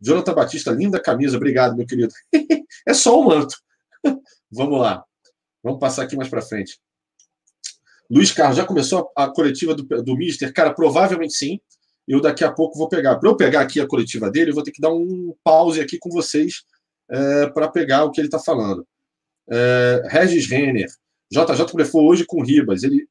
Jonathan Batista, linda camisa, obrigado, meu querido. é só o manto. Vamos lá. Vamos passar aqui mais para frente. Luiz Carlos, já começou a, coletiva do, do Mister? Cara, provavelmente sim. Eu daqui a pouco vou pegar. Para eu pegar aqui a coletiva dele, eu vou ter que dar um pause aqui com vocês é, para pegar o que ele está falando. É, Regis Renner. JJ blefou hoje com Ribas. Ele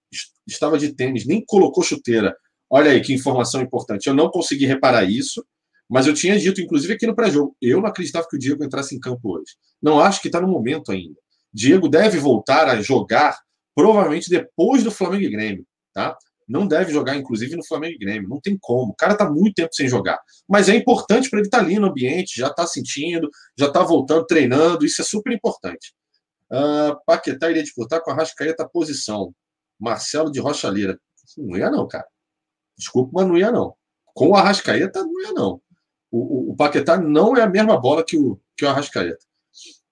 estava de tênis, nem colocou chuteira. Olha aí que informação importante. Eu não consegui reparar isso. Mas eu tinha dito, inclusive aqui no pré-jogo, eu não acreditava que o Diego entrasse em campo hoje. Não acho que está no momento ainda. Diego deve voltar a jogar provavelmente depois do Flamengo e Grêmio, tá? Não deve jogar, inclusive, no Flamengo e Grêmio. Não tem como. O cara está muito tempo sem jogar. Mas é importante para ele estar tá ali no ambiente, já está sentindo, já está voltando, treinando. Isso é super importante. Uh, Paquetá iria disputar com a Rascaeta posição. Marcelo de Rocha Lira. Não ia, não, cara. Desculpa, mas não ia, não. Com o Arrascaeta, não ia, não o, o, Paquetá não é a mesma bola que o, que o Arrascaeta.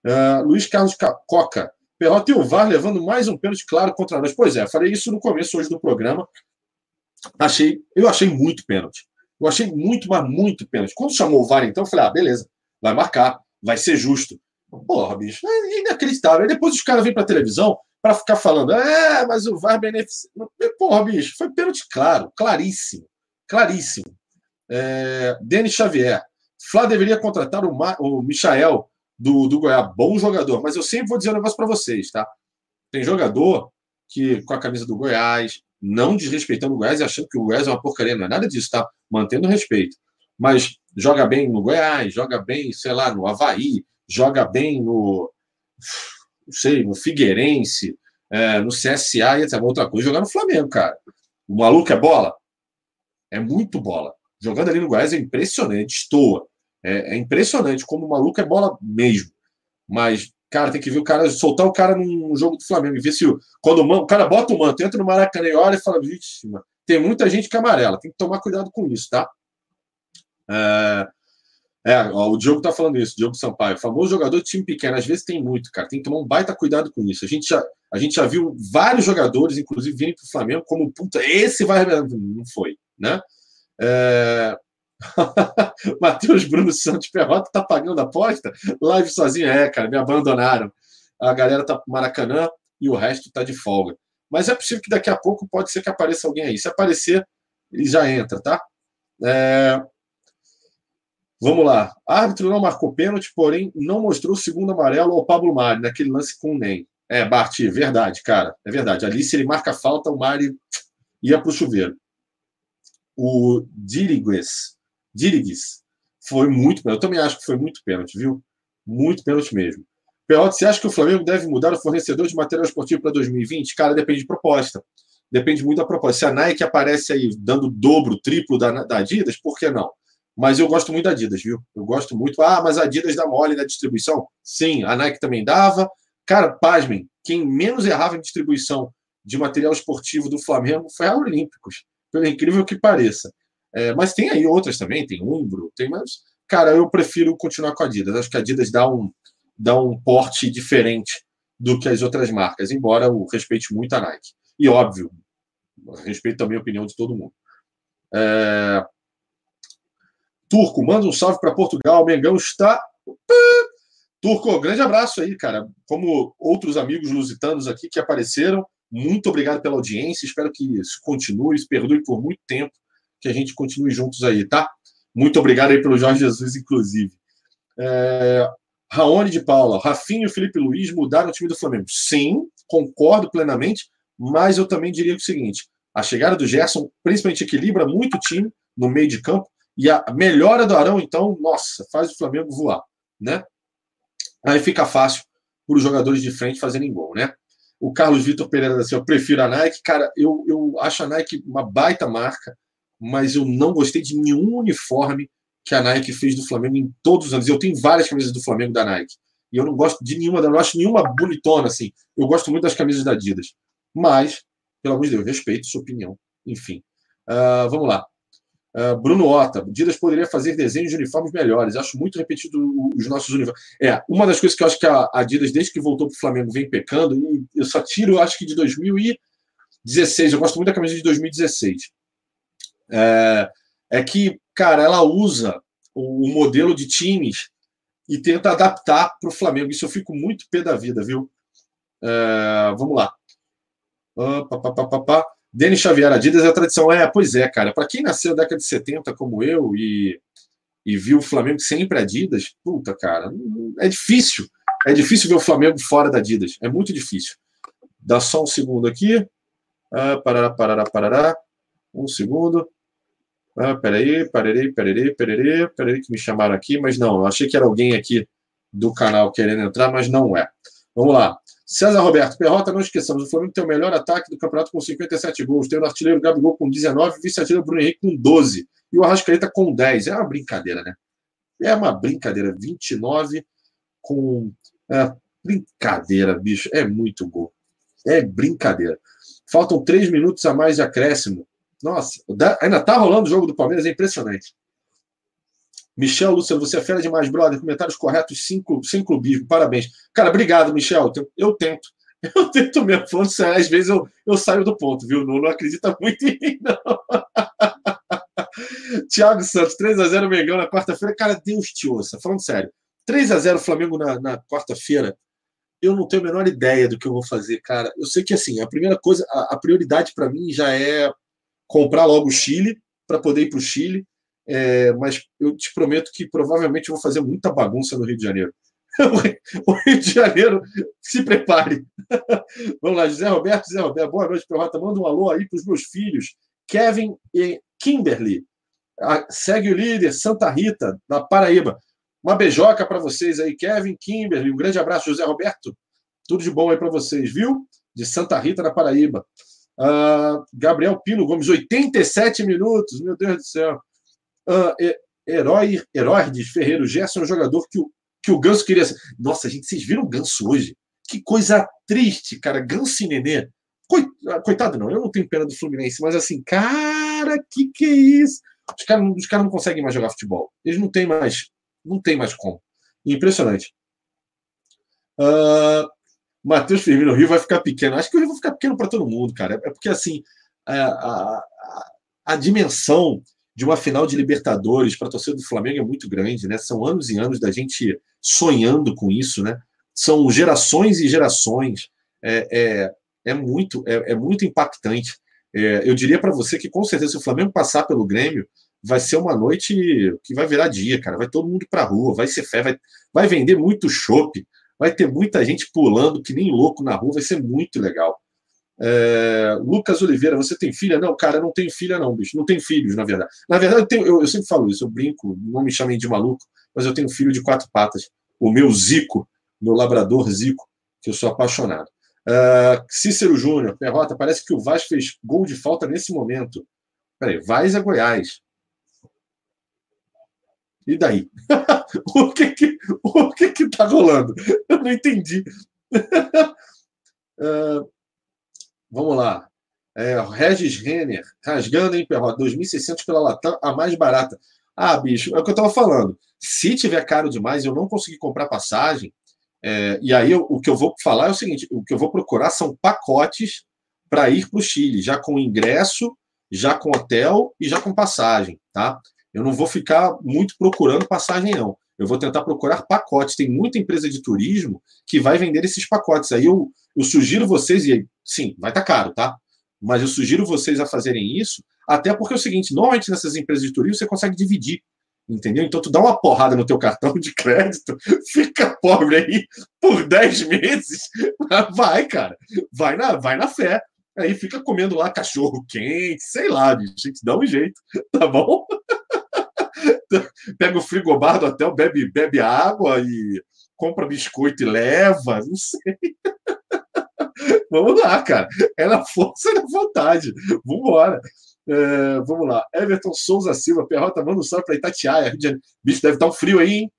Uh, Luiz Carlos Coca. Pelota e o VAR levando mais um pênalti claro contra nós. Pois é, falei isso no começo hoje do programa. Achei, eu achei muito pênalti. Eu achei muito, mas muito pênalti. Quando chamou o VAR, então, eu falei, ah, beleza, vai marcar, vai ser justo. Porra, bicho, é inacreditável. Aí depois os caras vêm pra televisão para ficar falando, é, mas o VAR beneficia. Porra, bicho, foi pênalti claro, claríssimo, claríssimo. É, Denis Xavier. Flá deveria contratar o, Ma, o Michael do, do Goiás. Bom jogador, mas eu sempre vou dizer um negócio para vocês, tá? Tem jogador que, com a camisa do Goiás, não desrespeitando o Goiás e achando que o Goiás é uma porcaria, não é nada disso, tá? Mantendo o respeito. Mas joga bem no Goiás, joga bem, sei lá, no Havaí, joga bem no. Não sei, no Figueirense, é, no CSA e etc. Outra coisa, jogar no Flamengo, cara. O maluco é bola? É muito bola jogando ali no Goiás é impressionante, estoa. É, é, impressionante como o maluco é bola mesmo. Mas, cara, tem que ver o cara, soltar o cara num jogo do Flamengo e ver se quando o, o cara bota o manto, entra no Maracanã e olha e fala, vixe, tem muita gente que é amarela, tem que tomar cuidado com isso, tá? É, é ó, o Diogo tá falando isso, Diogo Sampaio, famoso jogador de time pequeno, às vezes tem muito, cara, tem que tomar um baita cuidado com isso. A gente já, a gente já viu vários jogadores, inclusive, virem pro Flamengo como, puta, esse vai. Não foi, né? É... Matheus Bruno Santos Perrota tá pagando a aposta? Live sozinho, é, cara, me abandonaram. A galera tá pro Maracanã e o resto tá de folga. Mas é possível que daqui a pouco pode ser que apareça alguém aí. Se aparecer, ele já entra, tá? É... Vamos lá. árbitro não marcou pênalti, porém não mostrou o segundo amarelo ao Pablo Mari naquele lance com o Ney. É, Bart, verdade, cara. É verdade. Ali, se ele marca falta, o Mari ia pro chuveiro o Dirigues, Dirigues foi muito Eu também acho que foi muito pênalti, viu? Muito pênalti mesmo. Pelote, você acha que o Flamengo deve mudar o fornecedor de material esportivo para 2020? Cara, depende de proposta. Depende muito da proposta. Se a Nike aparece aí dando dobro, triplo da, da Adidas, por que não? Mas eu gosto muito da Adidas, viu? Eu gosto muito. Ah, mas a Adidas dá mole na distribuição? Sim, a Nike também dava. Cara, pasmem, quem menos errava em distribuição de material esportivo do Flamengo foi a Olímpicos pelo incrível que pareça. É, mas tem aí outras também, tem Umbro, tem mais. Cara, eu prefiro continuar com a Adidas. Acho que a Adidas dá um, dá um porte diferente do que as outras marcas, embora eu respeite muito a Nike. E óbvio, respeito também a opinião de todo mundo. É... Turco, manda um salve para Portugal. O Mengão está. Turco, grande abraço aí, cara. Como outros amigos lusitanos aqui que apareceram, muito obrigado pela audiência. Espero que isso continue. Se perdoe por muito tempo que a gente continue juntos aí, tá? Muito obrigado aí pelo Jorge Jesus, inclusive. É... Raoni de Paula, Rafinho e Felipe Luiz mudaram o time do Flamengo. Sim, concordo plenamente, mas eu também diria o seguinte: a chegada do Gerson, principalmente, equilibra muito o time no meio de campo, e a melhora do Arão, então, nossa, faz o Flamengo voar, né? Aí fica fácil para os jogadores de frente fazerem gol, né? O Carlos Vitor Pereira Silva, eu prefiro a Nike. Cara, eu, eu acho a Nike uma baita marca, mas eu não gostei de nenhum uniforme que a Nike fez do Flamengo em todos os anos. Eu tenho várias camisas do Flamengo da Nike. E eu não gosto de nenhuma, não acho nenhuma bonitona assim. Eu gosto muito das camisas da Adidas. Mas, pelo amor de Deus, respeito sua opinião. Enfim. Uh, vamos lá. Uh, Bruno Ota, Adidas poderia fazer desenhos de uniformes melhores. Acho muito repetido os nossos uniformes. É, uma das coisas que eu acho que a Adidas, desde que voltou para o Flamengo, vem pecando, e eu só tiro, acho que de 2016. Eu gosto muito da camisa de 2016. É, é que, cara, ela usa o, o modelo de times e tenta adaptar para o Flamengo. Isso eu fico muito pé da vida, viu? É, vamos lá. Uh, pá, pá, pá, pá, Denis Xavier, Adidas é a tradição. É, pois é, cara. Para quem nasceu na década de 70 como eu e, e viu o Flamengo sempre Adidas, puta, cara, é difícil. É difícil ver o Flamengo fora da Adidas. É muito difícil. Dá só um segundo aqui. Ah, parará, parará, parará. Um segundo. Ah, peraí, peraí, peraí, peraí, peraí, que me chamaram aqui, mas não, achei que era alguém aqui do canal querendo entrar, mas não é. Vamos lá. César Roberto, Perrota, não esqueçamos, o Flamengo tem o melhor ataque do campeonato com 57 gols, tem o artilheiro Gabigol com 19, vice-artilheiro Bruno Henrique com 12 e o Arrascaeta com 10. É uma brincadeira, né? É uma brincadeira. 29 com. É, brincadeira, bicho. É muito gol. É brincadeira. Faltam três minutos a mais de acréscimo. Nossa, ainda tá rolando o jogo do Palmeiras, é impressionante. Michel, Luciano, você é fera demais, brother. Comentários corretos, sem, sem clubismo. Parabéns. Cara, obrigado, Michel. Eu tento. Eu tento mesmo. Falando sério, às vezes eu, eu saio do ponto, viu? Não, não acredita muito em mim, não. Thiago Santos, 3x0 Mengão na quarta-feira. Cara, Deus te ouça. Falando sério. 3x0 Flamengo na, na quarta-feira. Eu não tenho a menor ideia do que eu vou fazer, cara. Eu sei que, assim, a primeira coisa, a, a prioridade para mim já é comprar logo o Chile para poder ir para o Chile. É, mas eu te prometo que provavelmente eu vou fazer muita bagunça no Rio de Janeiro. o Rio de Janeiro, se prepare. Vamos lá, José Roberto, José Roberto, boa noite, Perrota. Manda um alô aí para os meus filhos, Kevin e Kimberly. Segue o líder, Santa Rita, da Paraíba. Uma beijoca para vocês aí, Kevin, Kimberly. Um grande abraço, José Roberto. Tudo de bom aí para vocês, viu? De Santa Rita, na Paraíba. Uh, Gabriel Pino Gomes, 87 minutos, meu Deus do céu. Uh, Herói, Heróides Ferreiro Gerson é um jogador que o, que o Ganso queria ser. Nossa, gente, vocês viram o Ganso hoje? Que coisa triste, cara. Ganso e Nenê. Ah, coitado, não, eu não tenho pena do Fluminense, mas assim, cara, que que é isso? Os caras os cara não conseguem mais jogar futebol. Eles não têm mais, não tem mais como. Impressionante. Uh, Matheus Firmino, o Rio vai ficar pequeno. Acho que o Rio vai ficar pequeno para todo mundo, cara. É porque, assim, a, a, a dimensão de uma final de Libertadores para a torcida do Flamengo é muito grande, né? São anos e anos da gente sonhando com isso, né? São gerações e gerações. É, é, é muito, é, é muito impactante. É, eu diria para você que, com certeza, se o Flamengo passar pelo Grêmio, vai ser uma noite que vai virar dia, cara. Vai todo mundo para a rua, vai ser fé, vai, vai vender muito chopp, vai ter muita gente pulando que nem louco na rua, vai ser muito legal. É, Lucas Oliveira, você tem filha? Não, cara, não tenho filha, não, bicho. Não tenho filhos, na verdade. Na verdade, eu, tenho, eu, eu, sempre falo isso, eu brinco, não me chamem de maluco, mas eu tenho um filho de quatro patas. O meu Zico, meu labrador Zico, que eu sou apaixonado. Uh, Cícero Júnior, Perrota, parece que o Vaz fez gol de falta nesse momento. Peraí, Vaz é Goiás. E daí? o que que, o que que tá rolando? Eu não entendi. uh, vamos lá. É, Regis Renner, rasgando em Perrota, 2.600 pela Latam, a mais barata. Ah, bicho, é o que eu estava falando. Se tiver caro demais eu não conseguir comprar passagem, é, e aí eu, o que eu vou falar é o seguinte: o que eu vou procurar são pacotes para ir para o Chile, já com ingresso, já com hotel e já com passagem, tá? Eu não vou ficar muito procurando passagem, não. Eu vou tentar procurar pacotes. Tem muita empresa de turismo que vai vender esses pacotes. Aí eu, eu sugiro vocês, e sim, vai estar tá caro, tá? Mas eu sugiro vocês a fazerem isso, até porque é o seguinte: normalmente nessas empresas de turismo você consegue dividir, entendeu? Então tu dá uma porrada no teu cartão de crédito, fica pobre aí por 10 meses, vai, cara, vai na, vai na fé. Aí fica comendo lá cachorro quente, sei lá, bicho, dá um jeito, tá bom? pega o frigobar do hotel, bebe, bebe água e compra biscoito e leva, não sei. Vamos lá, cara. É na força e na vontade. Vambora. É, vamos lá. Everton Souza Silva, Perrota, manda um salve para Itatiaia. Bicho, deve estar um frio aí, hein?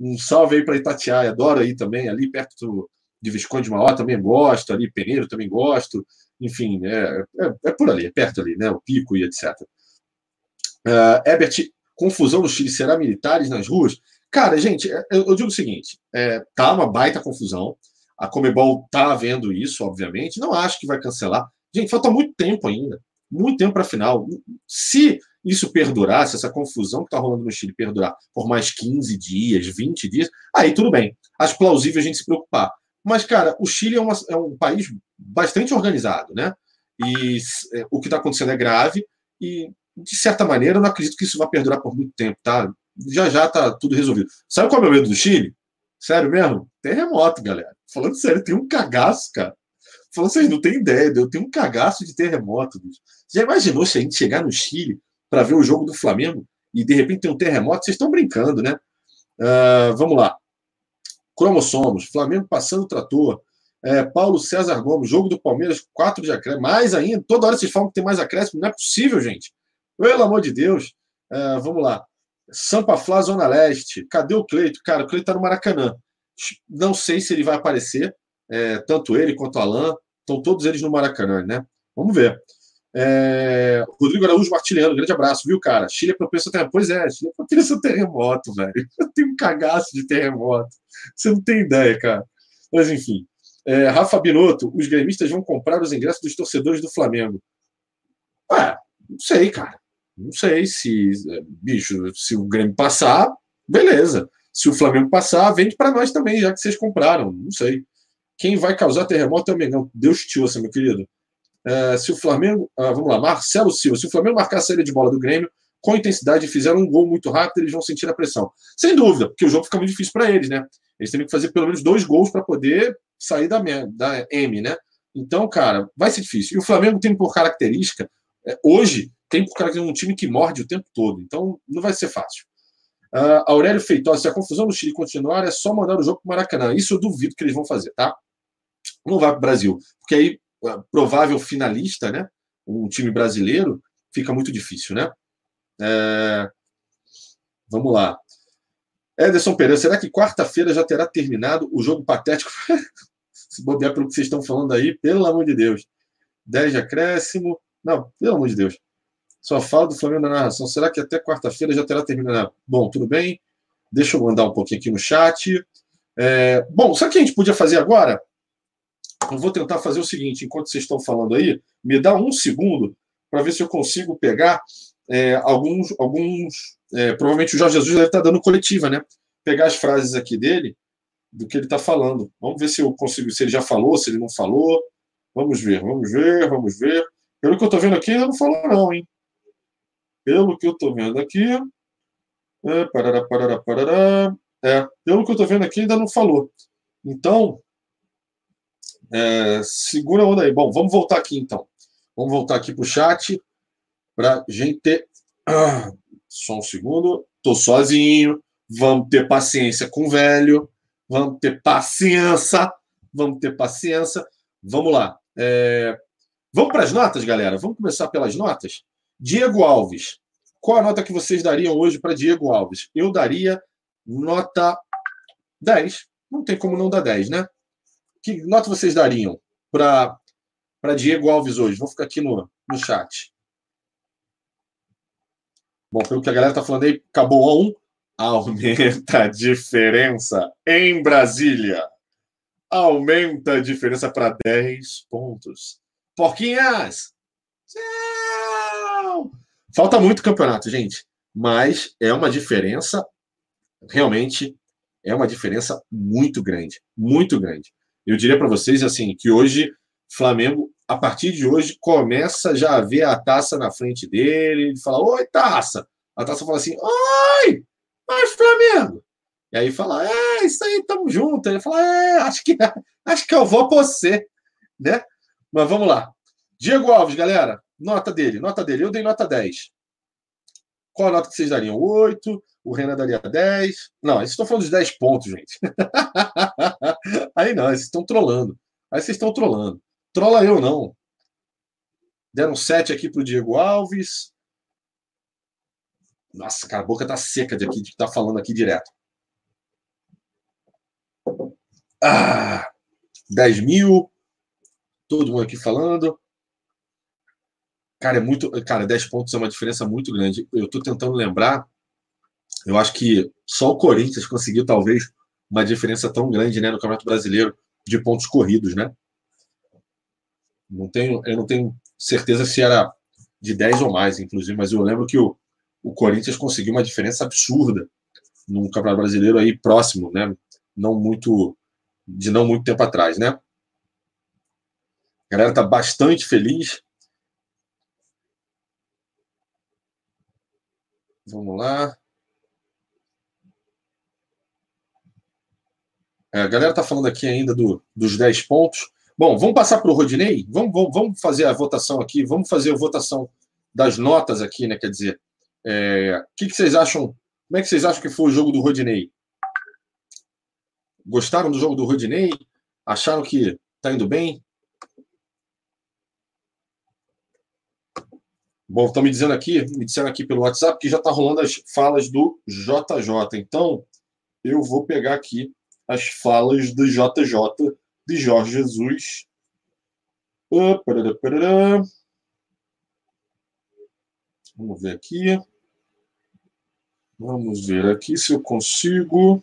Um salve aí para Itatiaia. Adoro aí também, ali perto de Visconde de Mauá, também gosto. Ali, Peneiro, também gosto. Enfim, é, é, é, por ali, é perto ali, né? O Pico e etc. Uh, Ebert, confusão no Chile, será militares nas ruas? Cara, gente, é, eu, eu digo o seguinte: é, tá uma baita confusão. A Comebol tá vendo isso, obviamente. Não acho que vai cancelar. Gente, falta muito tempo ainda muito tempo para final. Se isso perdurar, se essa confusão que está rolando no Chile perdurar por mais 15 dias, 20 dias, aí tudo bem. Acho plausível a gente se preocupar. Mas, cara, o Chile é, uma, é um país bastante organizado, né? E é, o que está acontecendo é grave e, de certa maneira, eu não acredito que isso vai perdurar por muito tempo, tá? Já já tá tudo resolvido. Sabe qual é o meu medo do Chile? Sério mesmo? Terremoto, galera. Falando sério, tem um cagaço, cara. Falando, vocês não têm ideia, eu tenho um cagaço de terremoto. Bicho. Já imaginou se a gente chegar no Chile para ver o jogo do Flamengo e de repente tem um terremoto? Vocês estão brincando, né? Uh, vamos lá. Cromossomos, Flamengo passando o trator. É, Paulo César Gomes, jogo do Palmeiras, quatro de acréscimo. Mais ainda, toda hora vocês falam que tem mais acréscimo. Não é possível, gente. Pelo amor de Deus. Uh, vamos lá. Sampa Flá, Zona Leste. Cadê o Cleito? Cara, o Cleito tá no Maracanã. Não sei se ele vai aparecer, é, tanto ele quanto o Alain. Estão todos eles no Maracanã, né? Vamos ver. É... Rodrigo Araújo Martiliano, grande abraço, viu, cara? Chile é propenso a terremoto. Pois é, Chile é propenso a terremoto, velho. Eu tenho um cagaço de terremoto. Você não tem ideia, cara. Mas, enfim. É, Rafa Binotto, os gremistas vão comprar os ingressos dos torcedores do Flamengo. Ué, não sei, cara. Não sei se, bicho, se o Grêmio passar, beleza. Se o Flamengo passar, vende para nós também, já que vocês compraram. Não sei. Quem vai causar terremoto é o Mengão. Deus te ouça, meu querido. É, se o Flamengo. Ah, vamos lá, Marcelo Silva. Se o Flamengo marcar a saída de bola do Grêmio com intensidade e fizer um gol muito rápido, eles vão sentir a pressão. Sem dúvida, porque o jogo fica muito difícil para eles, né? Eles têm que fazer pelo menos dois gols para poder sair da, da M, né? Então, cara, vai ser difícil. E o Flamengo tem por característica, é, hoje, tem um time que morde o tempo todo. Então, não vai ser fácil. Uh, Aurélio Feitosa, se a confusão no Chile continuar, é só mandar o jogo para o Maracanã. Isso eu duvido que eles vão fazer, tá? Não vai para o Brasil. Porque aí, provável finalista, né? Um time brasileiro, fica muito difícil, né? É... Vamos lá. Ederson Pereira, será que quarta-feira já terá terminado o jogo patético? Se bobear pelo que vocês estão falando aí, pelo amor de Deus. 10 de acréscimo. Não, pelo amor de Deus. Só fala do Flamengo na narração. Será que até quarta-feira já terá terminado? Bom, tudo bem. Deixa eu mandar um pouquinho aqui no chat. É, bom, sabe o que a gente podia fazer agora? Eu vou tentar fazer o seguinte: enquanto vocês estão falando aí, me dá um segundo para ver se eu consigo pegar é, alguns. alguns é, provavelmente o Jorge Jesus deve estar dando coletiva, né? Pegar as frases aqui dele, do que ele está falando. Vamos ver se eu consigo, se ele já falou, se ele não falou. Vamos ver, vamos ver, vamos ver. Pelo que eu estou vendo aqui, ele não falou, não, hein? Pelo que eu estou vendo aqui. É, parará, parará, parará. É, pelo que eu estou vendo aqui, ainda não falou. Então, é, segura a onda aí. Bom, vamos voltar aqui então. Vamos voltar aqui para o chat para gente. Ah, só um segundo. Estou sozinho. Vamos ter paciência com o velho. Vamos ter paciência. Vamos ter paciência. Vamos lá. É... Vamos para as notas, galera? Vamos começar pelas notas? Diego Alves. Qual a nota que vocês dariam hoje para Diego Alves? Eu daria nota 10. Não tem como não dar 10, né? Que nota vocês dariam para Diego Alves hoje? Vou ficar aqui no, no chat. Bom, pelo que a galera está falando aí, acabou a 1. Aumenta a diferença em Brasília. Aumenta a diferença para 10 pontos. Porquinhas! Falta muito campeonato, gente. Mas é uma diferença, realmente, é uma diferença muito grande. Muito grande. Eu diria para vocês assim que hoje Flamengo, a partir de hoje, começa já a ver a taça na frente dele. Ele fala: Oi, taça. A taça fala assim: Oi, oi, Flamengo. E aí fala: É, isso aí, tamo junto. Ele fala: É, acho que, acho que eu vou por você. Né? Mas vamos lá. Diego Alves, galera, nota dele, nota dele. Eu dei nota 10. Qual a nota que vocês dariam? 8. O Renan daria 10. Não, vocês estão falando de 10 pontos, gente. Aí não, vocês estão trolando. Aí vocês estão trolando. Trola eu, não. Deram 7 aqui para o Diego Alves. Nossa, cara, a boca tá seca de aqui, de estar tá falando aqui direto. Ah, 10 mil. Todo mundo aqui falando. Cara, é muito. Cara, 10 pontos é uma diferença muito grande. Eu estou tentando lembrar. Eu acho que só o Corinthians conseguiu, talvez, uma diferença tão grande né, no Campeonato Brasileiro de pontos corridos, né? Não tenho, eu não tenho certeza se era de 10 ou mais, inclusive, mas eu lembro que o, o Corinthians conseguiu uma diferença absurda no Campeonato Brasileiro aí próximo, né? Não muito de não muito tempo atrás, né? A galera tá bastante feliz. Vamos lá. É, a galera tá falando aqui ainda do, dos 10 pontos. Bom, vamos passar para o Rodinei? Vamos, vamos, vamos fazer a votação aqui, vamos fazer a votação das notas aqui, né? Quer dizer, é, o que, que, vocês acham? Como é que vocês acham que foi o jogo do Rodinei? Gostaram do jogo do Rodinei? Acharam que está indo bem? Bom, estão me dizendo aqui, me disseram aqui pelo WhatsApp que já está rolando as falas do JJ. Então, eu vou pegar aqui as falas do JJ de Jorge Jesus. Vamos ver aqui. Vamos ver aqui se eu consigo.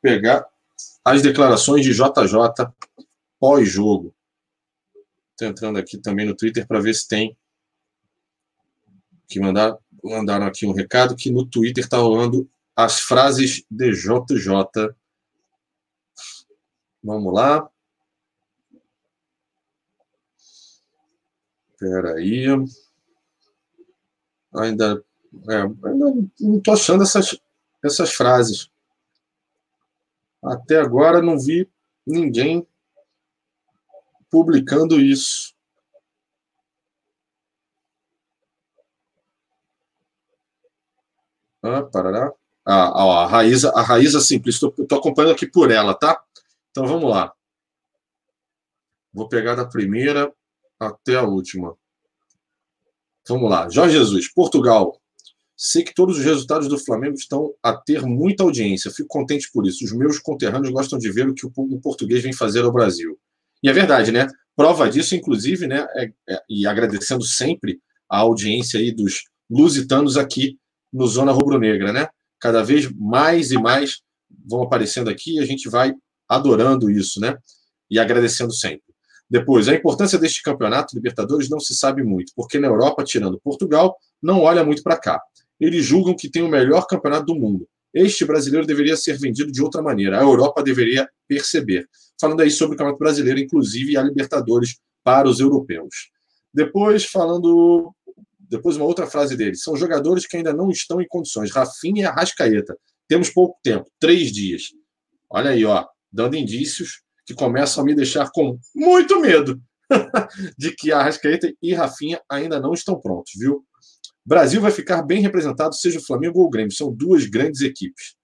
Pegar as declarações de JJ pós-jogo. Estou entrando aqui também no Twitter para ver se tem. Que mandar, mandaram aqui um recado que no Twitter está rolando as frases de JJ. Vamos lá. Espera aí. Ainda, é, ainda não estou achando essas, essas frases. Até agora não vi ninguém publicando isso. Ah, parará. Ah, ó, a Raíza, a Raíza Simples, estou acompanhando aqui por ela, tá? Então vamos lá. Vou pegar da primeira até a última. Vamos lá. Jorge Jesus, Portugal. Sei que todos os resultados do Flamengo estão a ter muita audiência. Fico contente por isso. Os meus conterrâneos gostam de ver o que o português vem fazer ao Brasil. E é verdade, né? Prova disso, inclusive, né? É, é, e agradecendo sempre a audiência aí dos lusitanos aqui no Zona Rubro-Negra, né? Cada vez mais e mais vão aparecendo aqui e a gente vai adorando isso, né? E agradecendo sempre. Depois, a importância deste campeonato Libertadores não se sabe muito, porque na Europa, tirando Portugal, não olha muito para cá. Eles julgam que tem o melhor campeonato do mundo. Este brasileiro deveria ser vendido de outra maneira. A Europa deveria perceber. Falando aí sobre o Campeonato Brasileiro, inclusive a Libertadores para os europeus. Depois, falando. Depois, uma outra frase dele. São jogadores que ainda não estão em condições. Rafinha e Arrascaeta. Temos pouco tempo três dias. Olha aí, ó, dando indícios que começam a me deixar com muito medo de que Arrascaeta e Rafinha ainda não estão prontos, viu? Brasil vai ficar bem representado, seja o Flamengo ou o Grêmio. São duas grandes equipes.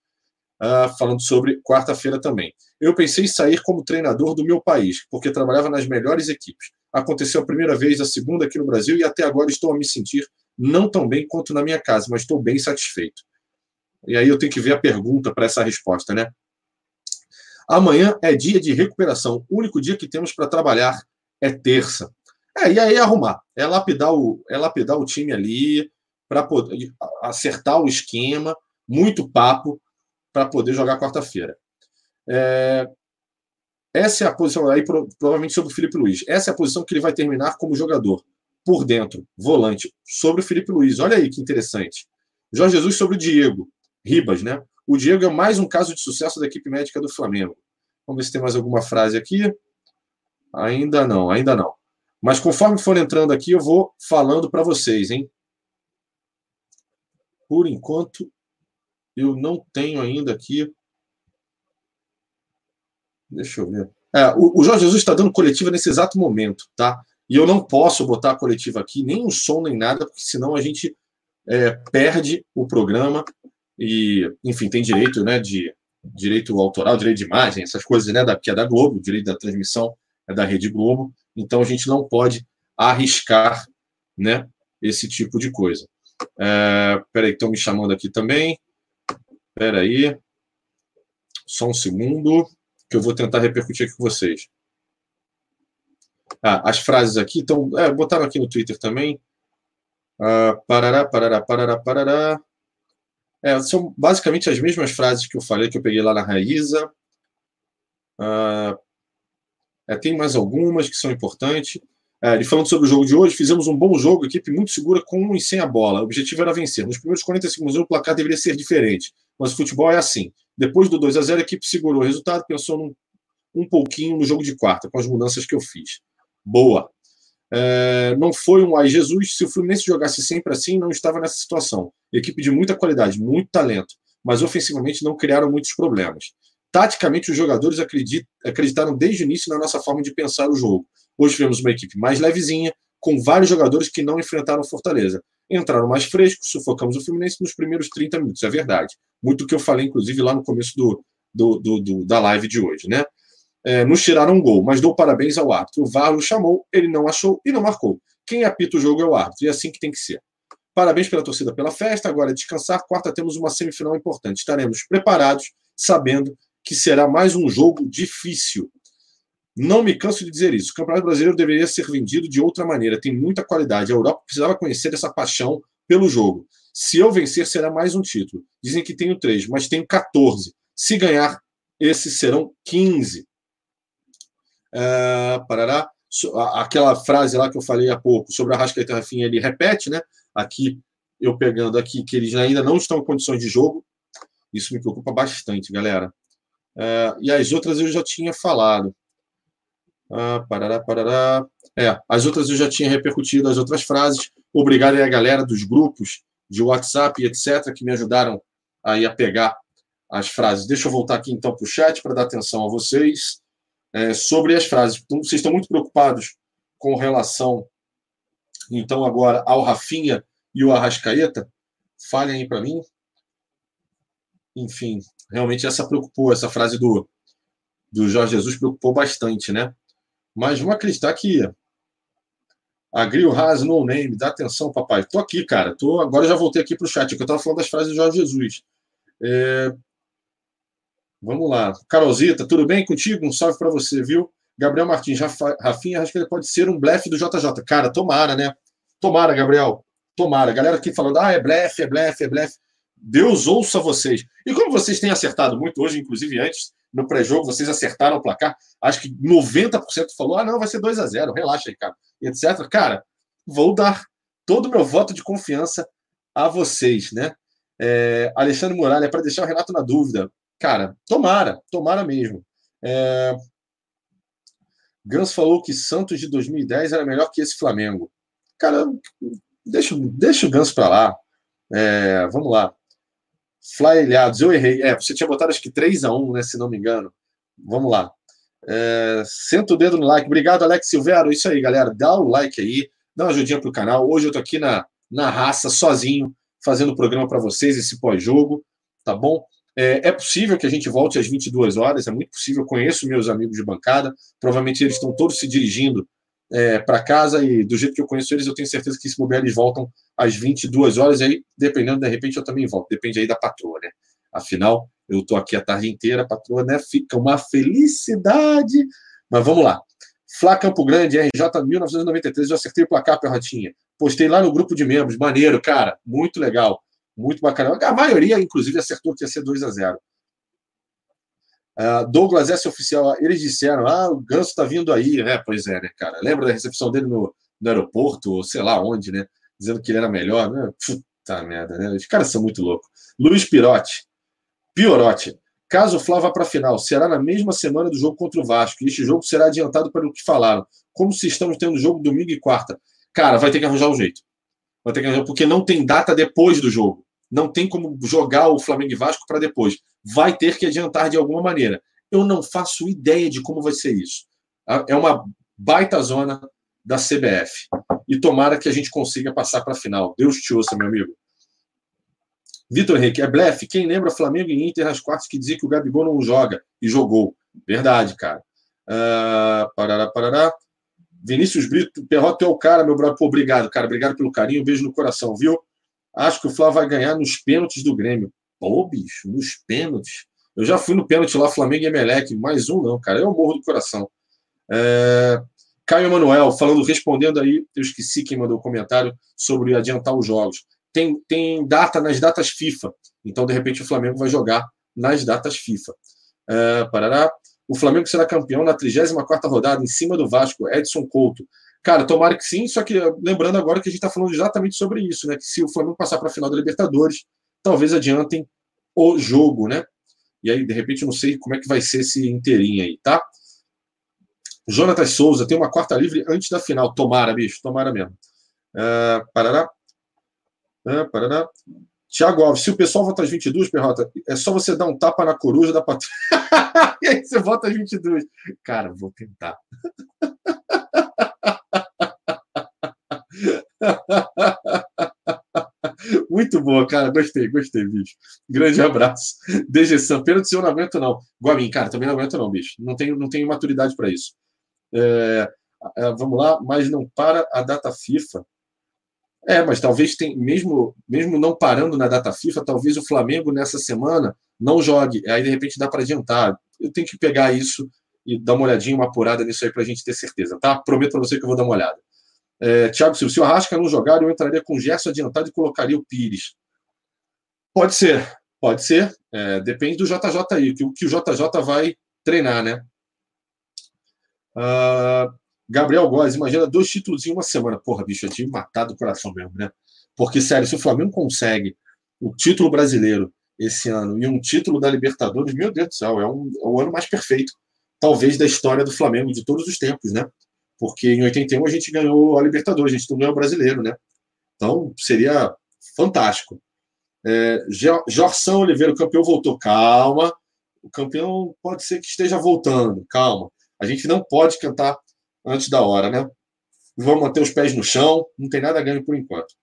Uh, falando sobre quarta-feira também. Eu pensei em sair como treinador do meu país, porque trabalhava nas melhores equipes. Aconteceu a primeira vez, a segunda aqui no Brasil, e até agora estou a me sentir não tão bem quanto na minha casa, mas estou bem satisfeito. E aí eu tenho que ver a pergunta para essa resposta, né? Amanhã é dia de recuperação. O único dia que temos para trabalhar é terça. É, e aí arrumar. É lapidar o, é lapidar o time ali para poder acertar o esquema, muito papo para poder jogar quarta-feira. É, essa é a posição aí, provavelmente sobre o Felipe Luiz. Essa é a posição que ele vai terminar como jogador. Por dentro, volante, sobre o Felipe Luiz. Olha aí que interessante. Jorge Jesus sobre o Diego. Ribas, né? O Diego é mais um caso de sucesso da equipe médica do Flamengo. Vamos ver se tem mais alguma frase aqui. Ainda não, ainda não. Mas conforme for entrando aqui, eu vou falando para vocês, hein? Por enquanto, eu não tenho ainda aqui. Deixa eu ver. É, o, o Jorge Jesus está dando coletiva nesse exato momento, tá? E eu não posso botar a coletiva aqui, nem um som, nem nada, porque senão a gente é, perde o programa e, enfim, tem direito né, de, direito autoral, direito de imagem, essas coisas, né, da, que é da Globo, direito da transmissão é da Rede Globo, então a gente não pode arriscar, né, esse tipo de coisa. É, peraí, estão me chamando aqui também. Peraí. Só um segundo, que eu vou tentar repercutir aqui com vocês. Ah, as frases aqui estão. É, botaram aqui no Twitter também. Ah, parará, parará, parará, parará. É, são basicamente as mesmas frases que eu falei, que eu peguei lá na Raíza. Ah, é, tem mais algumas que são importantes. É, ele falando sobre o jogo de hoje, fizemos um bom jogo, equipe muito segura com e sem a bola. O objetivo era vencer. Nos primeiros 40 segundos o placar deveria ser diferente, mas o futebol é assim. Depois do 2 a 0 a equipe segurou o resultado, pensou num, um pouquinho no jogo de quarta, com as mudanças que eu fiz. Boa. É, não foi um ai Jesus. Se o Fluminense jogasse sempre assim, não estava nessa situação. Equipe de muita qualidade, muito talento, mas ofensivamente não criaram muitos problemas. Taticamente, os jogadores acreditaram desde o início na nossa forma de pensar o jogo. Hoje tivemos uma equipe mais levezinha, com vários jogadores que não enfrentaram Fortaleza. Entraram mais frescos, sufocamos o Fluminense nos primeiros 30 minutos, é verdade. Muito que eu falei, inclusive, lá no começo do, do, do, do da live de hoje, né? É, nos tiraram um gol, mas dou parabéns ao árbitro. O VAR o chamou, ele não achou e não marcou. Quem apita o jogo é o árbitro, e é assim que tem que ser. Parabéns pela torcida pela festa. Agora é descansar. Quarta temos uma semifinal importante. Estaremos preparados, sabendo que será mais um jogo difícil. Não me canso de dizer isso. O Campeonato Brasileiro deveria ser vendido de outra maneira. Tem muita qualidade. A Europa precisava conhecer essa paixão pelo jogo. Se eu vencer, será mais um título. Dizem que tenho três, mas tenho 14. Se ganhar, esses serão 15. É, parará. Aquela frase lá que eu falei há pouco sobre a Rascaeta Rafinha, ele repete, né? Aqui, eu pegando aqui, que eles ainda não estão em condições de jogo. Isso me preocupa bastante, galera. É, e as outras eu já tinha falado. Ah, parará, parará. É, as outras eu já tinha repercutido, as outras frases. Obrigado aí a galera dos grupos de WhatsApp e etc., que me ajudaram aí a pegar as frases. Deixa eu voltar aqui então para o chat para dar atenção a vocês é, sobre as frases. Então, vocês estão muito preocupados com relação, então, agora ao Rafinha e o Arrascaeta? Falem aí para mim. Enfim, realmente essa preocupou, essa frase do, do Jorge Jesus preocupou bastante, né? Mas vamos acreditar que a Grill Haas no name, dá atenção, papai. Tô aqui, cara. Tô, agora já voltei aqui para o chat, que eu estava falando das frases do Jorge Jesus. É... Vamos lá. Carolzita, tudo bem contigo? Um salve para você, viu? Gabriel Martins, Rafinha, acho que ele pode ser um blefe do JJ. Cara, tomara, né? Tomara, Gabriel. Tomara. Galera aqui falando, ah, é blefe, é blefe, é blefe. Deus ouça vocês. E como vocês têm acertado muito hoje, inclusive antes, no pré-jogo, vocês acertaram o placar. Acho que 90% falou: ah, não, vai ser 2 a 0 relaxa aí, cara. Etc. Cara, vou dar todo o meu voto de confiança a vocês, né? É, Alexandre Muralha, é para deixar o Renato na dúvida. Cara, tomara, tomara mesmo. É... Gans falou que Santos de 2010 era melhor que esse Flamengo. Cara, deixa, deixa o Gans para lá. É, vamos lá. Flyelhados, eu errei. É, você tinha botado acho que 3 a 1 né? Se não me engano. Vamos lá. É, senta o dedo no like. Obrigado, Alex Silvero. Isso aí, galera. Dá o like aí, dá uma ajudinha pro canal. Hoje eu tô aqui na, na raça, sozinho, fazendo o programa para vocês, esse pós-jogo, tá bom? É, é, possível que a gente volte às 22 horas, é muito possível. Eu conheço meus amigos de bancada, provavelmente eles estão todos se dirigindo é, para casa e do jeito que eu conheço eles, eu tenho certeza que se bobear, eles voltam às 22 horas. E aí, dependendo, de repente, eu também volto. Depende aí da patroa, né? Afinal, eu estou aqui a tarde inteira, a patroa, né? Fica uma felicidade. Mas vamos lá. Flá Campo Grande, RJ 1993, eu acertei o placar, Perrotinha. Postei lá no grupo de membros. Maneiro, cara. Muito legal. Muito bacana. A maioria, inclusive, acertou que ia ser 2 a 0 Uh, Douglas S. Oficial, eles disseram: ah, o Ganso está vindo aí, né? Pois é, né, cara? Lembra da recepção dele no, no aeroporto, ou sei lá onde, né? Dizendo que ele era melhor, né? Puta merda, né? Os caras são muito loucos. Luiz Pirotti, Piorotti, caso o Flá vá para a final, será na mesma semana do jogo contra o Vasco. E este jogo será adiantado para o que falaram. Como se estamos tendo jogo domingo e quarta? Cara, vai ter que arranjar um jeito. Vai ter que arranjar, porque não tem data depois do jogo não tem como jogar o Flamengo e Vasco para depois. Vai ter que adiantar de alguma maneira. Eu não faço ideia de como vai ser isso. É uma baita zona da CBF. E tomara que a gente consiga passar para a final. Deus te ouça, meu amigo. Vitor Henrique, é blefe. Quem lembra Flamengo e Inter nas quartas que dizia que o Gabigol não joga e jogou? Verdade, cara. Uh, parará, parará. Vinícius Brito, Perrota é o cara, meu brother. Pô, obrigado, cara. Obrigado pelo carinho. Um beijo no coração, viu? Acho que o Flávio vai ganhar nos pênaltis do Grêmio. Pô, bicho, nos pênaltis. Eu já fui no pênalti lá, Flamengo e Emelec. Mais um não, cara. Eu morro do coração. É... Caio Emanuel, falando, respondendo aí, eu esqueci quem mandou o comentário sobre adiantar os jogos. Tem, tem data nas datas FIFA. Então, de repente, o Flamengo vai jogar nas datas FIFA. É, parará. O Flamengo será campeão na 34 rodada, em cima do Vasco, Edson Couto. Cara, tomara que sim, só que lembrando agora que a gente está falando exatamente sobre isso, né? Que se o Flamengo passar para a final da Libertadores, talvez adiantem o jogo, né? E aí, de repente, não sei como é que vai ser esse inteirinho aí, tá? Jonatas Souza tem uma quarta livre antes da final. Tomara, bicho, tomara mesmo. Uh, parará. Uh, parará. Tiago Alves, se o pessoal vota às 22, Perrota, é só você dar um tapa na coruja da patrulha. e aí você vota às 22. Cara, vou tentar. Muito boa, cara. Gostei, gostei, bicho. Grande abraço. DG Sam, pênalti eu não aguento, não. Guamin, cara, também não aguento, não, bicho. Não tenho, não tenho maturidade para isso. É, é, vamos lá, mas não para a data FIFA. É, mas talvez tem, mesmo, mesmo não parando na data FIFA, talvez o Flamengo nessa semana não jogue. Aí de repente dá para adiantar. Eu tenho que pegar isso e dar uma olhadinha, uma apurada nisso aí para a gente ter certeza, tá? Prometo para você que eu vou dar uma olhada. É, Tiago Silva, se o Arrasca não jogar, eu entraria com o Gerson adiantado e colocaria o Pires. Pode ser, pode ser. É, depende do JJ aí, que o que o JJ vai treinar, né? Uh, Gabriel Góes, imagina dois títulos em uma semana. Porra, bicho, eu tive matado o coração mesmo, né? Porque, sério, se o Flamengo consegue o título brasileiro esse ano e um título da Libertadores, meu Deus do céu, é, um, é o ano mais perfeito, talvez, da história do Flamengo de todos os tempos, né? Porque em 81 a gente ganhou a Libertadores, a gente não ganhou o brasileiro, né? Então, seria fantástico. É, Jorção Oliveira, o campeão voltou. Calma, o campeão pode ser que esteja voltando, calma. A gente não pode cantar antes da hora, né? Vamos manter os pés no chão, não tem nada a ganho por enquanto.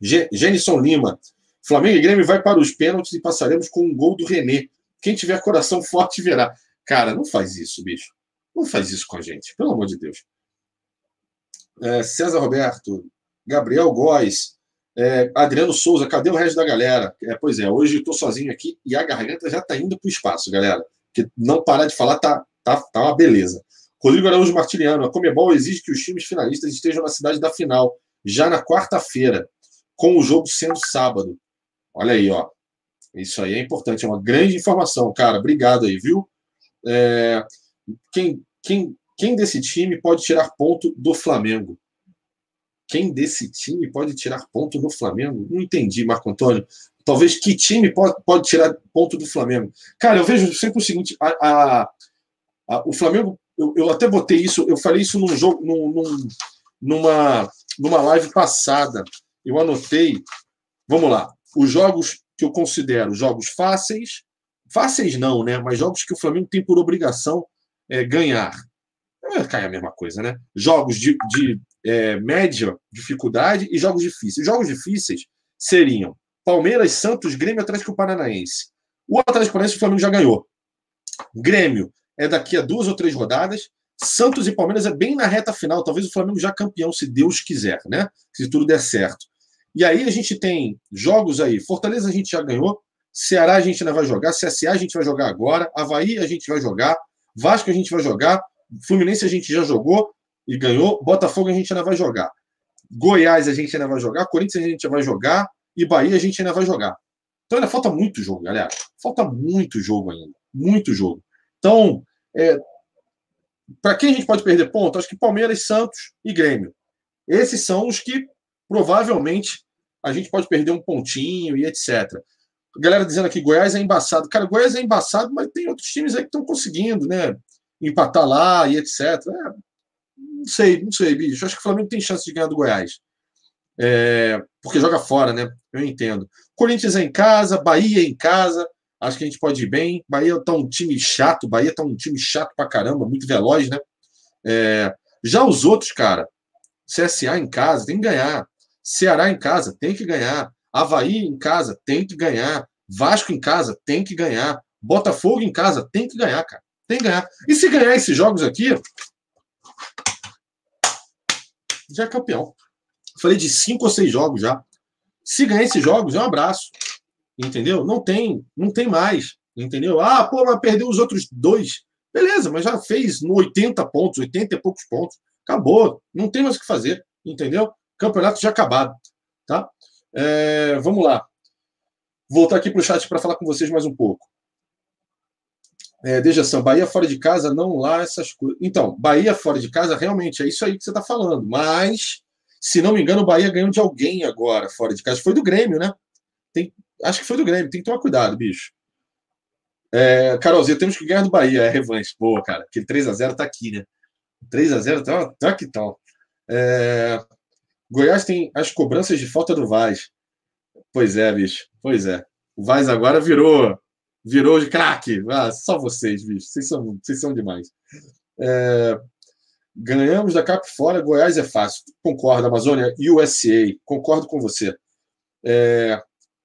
Genison Lima, Flamengo e Grêmio vai para os pênaltis e passaremos com um gol do René. Quem tiver coração forte verá. Cara, não faz isso, bicho. Não faz isso com a gente, pelo amor de Deus. É, César Roberto, Gabriel Góes, é, Adriano Souza, cadê o resto da galera? É, pois é, hoje estou sozinho aqui e a garganta já está indo para o espaço, galera. Porque não parar de falar tá, tá, tá uma beleza. Rodrigo Araújo Martiliano, a Comebol exige que os times finalistas estejam na cidade da final, já na quarta-feira, com o jogo sendo sábado. Olha aí, ó. Isso aí é importante, é uma grande informação, cara. Obrigado aí, viu? É, quem, quem, quem desse time pode tirar ponto do Flamengo? Quem desse time pode tirar ponto do Flamengo? Não entendi, Marco Antônio. Talvez que time pode, pode tirar ponto do Flamengo? Cara, eu vejo sempre o seguinte: a, a, a o Flamengo eu, eu, até botei isso, eu falei isso num jogo, num, num, numa, numa live passada. Eu anotei, vamos lá, os jogos que eu considero jogos fáceis, fáceis não, né? Mas jogos que o Flamengo tem por obrigação é, ganhar. É, cai a mesma coisa, né? Jogos de, de é, média dificuldade e jogos difíceis. Jogos difíceis seriam Palmeiras, Santos, Grêmio, Atlético Paranaense. O Atlético Paranaense o Flamengo já ganhou. Grêmio, é daqui a duas ou três rodadas. Santos e Palmeiras é bem na reta final, talvez o Flamengo já campeão, se Deus quiser, né? Se tudo der certo. E aí a gente tem jogos aí. Fortaleza a gente já ganhou, Ceará a gente ainda vai jogar, CSA a gente vai jogar agora, Havaí a gente vai jogar, Vasco a gente vai jogar, Fluminense a gente já jogou e ganhou, Botafogo a gente ainda vai jogar. Goiás a gente ainda vai jogar, Corinthians a gente vai jogar e Bahia a gente ainda vai jogar. Então ainda falta muito jogo, galera. Falta muito jogo ainda. Muito jogo. Então, é, para quem a gente pode perder ponto? Acho que Palmeiras, Santos e Grêmio. Esses são os que provavelmente a gente pode perder um pontinho e etc. Galera dizendo aqui Goiás é embaçado. Cara, Goiás é embaçado, mas tem outros times aí que estão conseguindo, né? Empatar lá e etc. É, não sei, não sei, bicho. Acho que o Flamengo tem chance de ganhar do Goiás. É, porque joga fora, né? Eu entendo. Corinthians é em casa, Bahia é em casa. Acho que a gente pode ir bem. Bahia está um time chato. Bahia está um time chato pra caramba, muito veloz, né? É... Já os outros, cara, CSA em casa tem que ganhar. Ceará em casa tem que ganhar. Havaí em casa tem que ganhar. Vasco em casa tem que ganhar. Botafogo em casa tem que ganhar, cara. Tem que ganhar. E se ganhar esses jogos aqui, já é campeão. Falei de cinco ou seis jogos já. Se ganhar esses jogos, é um abraço. Entendeu? Não tem, não tem mais. Entendeu? Ah, pô, mas perdeu os outros dois. Beleza, mas já fez no 80 pontos, 80 e poucos pontos. Acabou. Não tem mais o que fazer. Entendeu? Campeonato já acabado. Tá? É, vamos lá. Voltar aqui para o chat para falar com vocês mais um pouco. É, Dejação, Bahia fora de casa, não lá essas coisas. Então, Bahia fora de casa, realmente, é isso aí que você está falando. Mas, se não me engano, o Bahia ganhou de alguém agora, fora de casa. Foi do Grêmio, né? Tem, acho que foi do Grêmio, tem que tomar cuidado, bicho. É, Carolzinha, temos que ganhar do Bahia, é revanche. Boa, cara. Aquele 3x0 tá aqui, né? 3x0 tá, tá aqui tal. É, Goiás tem as cobranças de falta do Vaz. Pois é, bicho. Pois é. O Vaz agora virou virou de craque. Ah, só vocês, bicho. Vocês são, vocês são demais. É, ganhamos da Cap fora, Goiás é fácil. Concordo, Amazônia, USA. Concordo com você. É,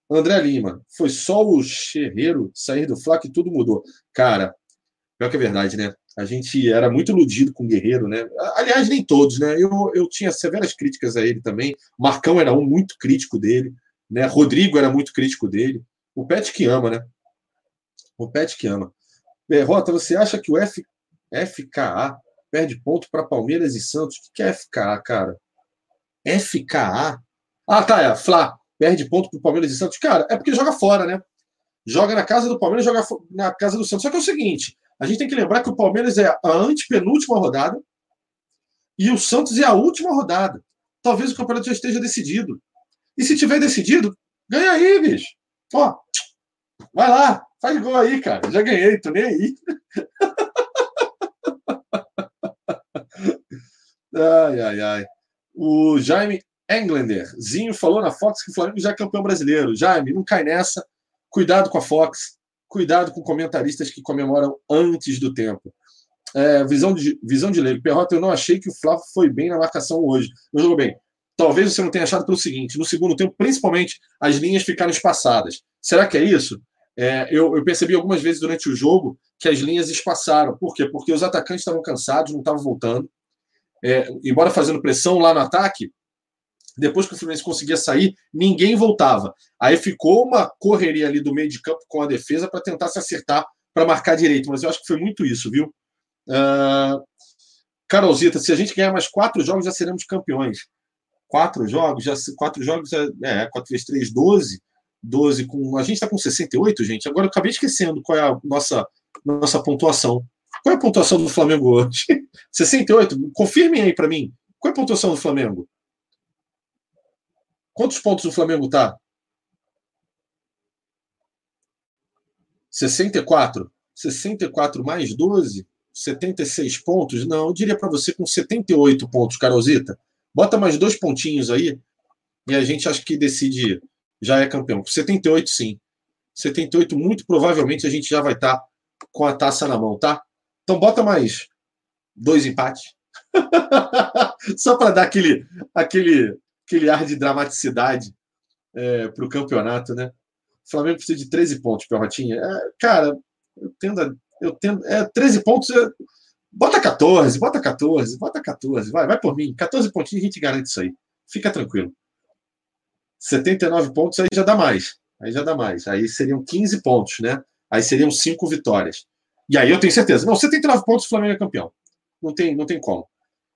André Lima, foi só o Ferreiro sair do Fla que tudo mudou. Cara, pior que é verdade, né? A gente era muito iludido com o Guerreiro, né? Aliás, nem todos, né? Eu, eu tinha severas críticas a ele também. Marcão era um muito crítico dele, né? Rodrigo era muito crítico dele. O Pet que ama, né? O Pet que ama. Rota, você acha que o F, FKA perde ponto para Palmeiras e Santos? O que é FKA, cara? FKA? Ah, tá, é. Flá. Perde ponto para Palmeiras e Santos. Cara, é porque joga fora, né? Joga na casa do Palmeiras, joga na casa do Santos. Só que é o seguinte: a gente tem que lembrar que o Palmeiras é a antepenúltima rodada e o Santos é a última rodada. Talvez o campeonato já esteja decidido. E se tiver decidido, ganha aí, bicho. Ó, vai lá, faz gol aí, cara. Já ganhei, tô nem aí. ai, ai, ai. O Jaime Englander, Zinho falou na Fox que o Flamengo já é campeão brasileiro. Jaime, não cai nessa. Cuidado com a Fox. Cuidado com comentaristas que comemoram antes do tempo. É, visão de visão de leigo. Perrota, eu não achei que o Flávio foi bem na marcação hoje. Não jogou bem. Talvez você não tenha achado pelo seguinte: no segundo tempo, principalmente, as linhas ficaram espaçadas. Será que é isso? É, eu, eu, percebi algumas vezes durante o jogo que as linhas espaçaram. Por quê? Porque os atacantes estavam cansados, não estavam voltando. É, embora fazendo pressão lá no ataque, depois que o Fluminense conseguia sair, ninguém voltava. Aí ficou uma correria ali do meio de campo com a defesa para tentar se acertar para marcar direito. Mas eu acho que foi muito isso, viu? Uh... Carolzita, se a gente ganhar mais quatro jogos, já seremos campeões. Quatro jogos, já quatro jogos, é, é 4 vezes 3, 12. 12 com. A gente está com 68, gente. Agora eu acabei esquecendo qual é a nossa, nossa pontuação. Qual é a pontuação do Flamengo hoje? 68? Confirmem aí para mim. Qual é a pontuação do Flamengo? Quantos pontos o Flamengo está? 64? 64 mais 12? 76 pontos? Não, eu diria para você com 78 pontos, Carolzita. Bota mais dois pontinhos aí e a gente acha que decide, já é campeão. 78, sim. 78, muito provavelmente a gente já vai estar tá com a taça na mão, tá? Então bota mais dois empates. Só para dar aquele, aquele aquele ar de dramaticidade é, para o campeonato, né? O Flamengo precisa de 13 pontos, Perrotinha. É, cara, eu tendo. A, eu tendo é, 13 pontos. É, bota 14, bota 14, bota 14. Vai, vai por mim. 14 pontinhos a gente garante isso aí. Fica tranquilo. 79 pontos aí já dá mais. Aí já dá mais. Aí seriam 15 pontos, né? Aí seriam 5 vitórias. E aí eu tenho certeza. Não, 79 pontos o Flamengo é campeão. Não tem, não tem como.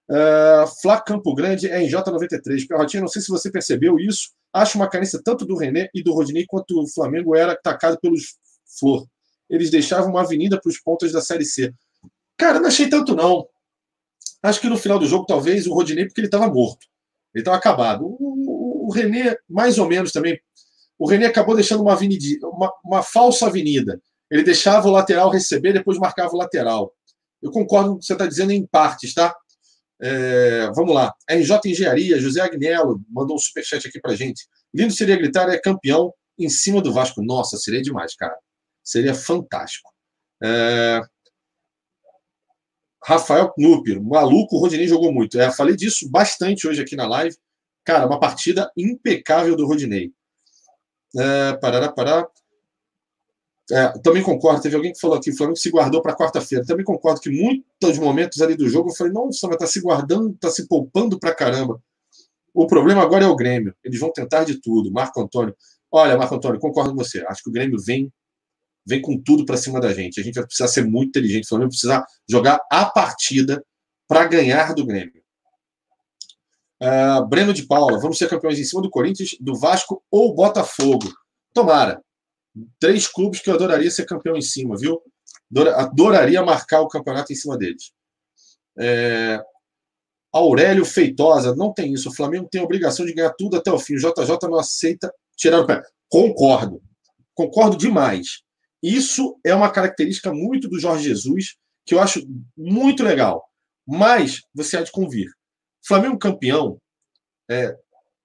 Uh, Flá Campo Grande é em J93. Perrotinha, não sei se você percebeu isso. Acho uma carência tanto do René e do Rodinei quanto o Flamengo era atacado pelos Flor. Eles deixavam uma avenida para os pontas da Série C. Cara, não achei tanto, não. Acho que no final do jogo, talvez, o Rodinei, porque ele estava morto. Ele estava acabado. O, o, o, René, mais ou menos também. O René acabou deixando uma, avenida, uma, uma falsa avenida. Ele deixava o lateral receber, depois marcava o lateral. Eu concordo com o que você está dizendo em partes, tá? É, vamos lá. RJ Engenharia, José Agnello mandou um superchat aqui pra gente. Lindo seria gritar, é campeão em cima do Vasco. Nossa, seria demais, cara. Seria fantástico. É... Rafael Knupper, maluco, o Rodinei jogou muito. É, falei disso bastante hoje aqui na live. Cara, uma partida impecável do Rodinei. É, parará, pará. É, também concordo, teve alguém que falou aqui, o Flamengo se guardou para quarta-feira. Também concordo que muitos momentos ali do jogo eu falei, nossa, mas tá se guardando, tá se poupando para caramba. O problema agora é o Grêmio. Eles vão tentar de tudo. Marco Antônio. Olha, Marco Antônio, concordo com você. Acho que o Grêmio vem vem com tudo para cima da gente. A gente vai precisar ser muito inteligente. O Flamengo precisa jogar a partida para ganhar do Grêmio. Uh, Breno de Paula, vamos ser campeões em cima do Corinthians, do Vasco ou Botafogo. Tomara. Três clubes que eu adoraria ser campeão em cima, viu? Adoraria marcar o campeonato em cima deles. É... Aurélio Feitosa, não tem isso. O Flamengo tem a obrigação de ganhar tudo até o fim. O JJ não aceita tirar o pé. Concordo. Concordo demais. Isso é uma característica muito do Jorge Jesus, que eu acho muito legal. Mas você há de convir. Flamengo campeão, é,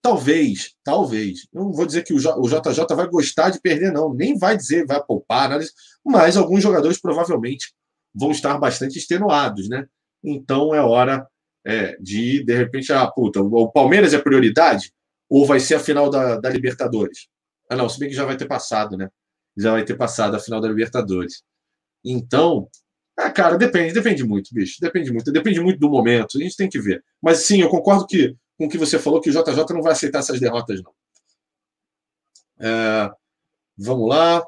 talvez, talvez, não vou dizer que o JJ vai gostar de perder, não, nem vai dizer, vai poupar, nada mas alguns jogadores provavelmente vão estar bastante extenuados, né? Então é hora é, de, de repente, ah, puta, o Palmeiras é prioridade? Ou vai ser a final da, da Libertadores? Ah, não, se bem que já vai ter passado, né? Já vai ter passado a final da Libertadores. Então, ah, cara, depende, depende muito, bicho. Depende muito, depende muito do momento. A gente tem que ver. Mas sim, eu concordo que, com o que você falou, que o JJ não vai aceitar essas derrotas, não. É, vamos lá.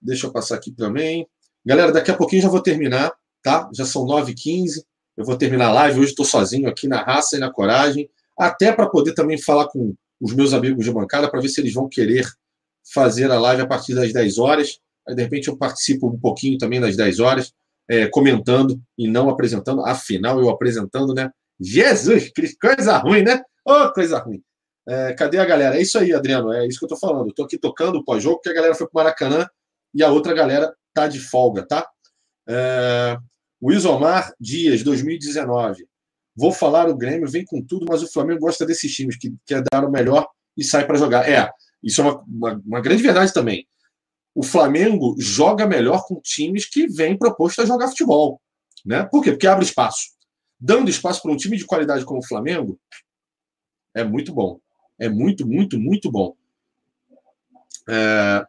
Deixa eu passar aqui também. Galera, daqui a pouquinho já vou terminar, tá? Já são 9h15. Eu vou terminar a live. Hoje estou sozinho aqui na raça e na coragem. Até para poder também falar com os meus amigos de bancada para ver se eles vão querer fazer a live a partir das 10 horas. Aí, de repente, eu participo um pouquinho também nas 10 horas, é, comentando e não apresentando. Afinal, eu apresentando, né? Jesus Cristo, coisa ruim, né? Oh, coisa ruim. É, cadê a galera? É isso aí, Adriano. É isso que eu tô falando. Eu tô aqui tocando o pós-jogo, porque a galera foi pro Maracanã e a outra galera tá de folga, tá? É, o Isomar Dias, 2019. Vou falar o Grêmio, vem com tudo, mas o Flamengo gosta desses times que quer dar o melhor e sai para jogar. É, isso é uma, uma, uma, grande verdade também. O Flamengo joga melhor com times que vêm proposto a jogar futebol. Né? Por quê? Porque abre espaço. Dando espaço para um time de qualidade como o Flamengo, é muito bom. É muito, muito, muito bom. É...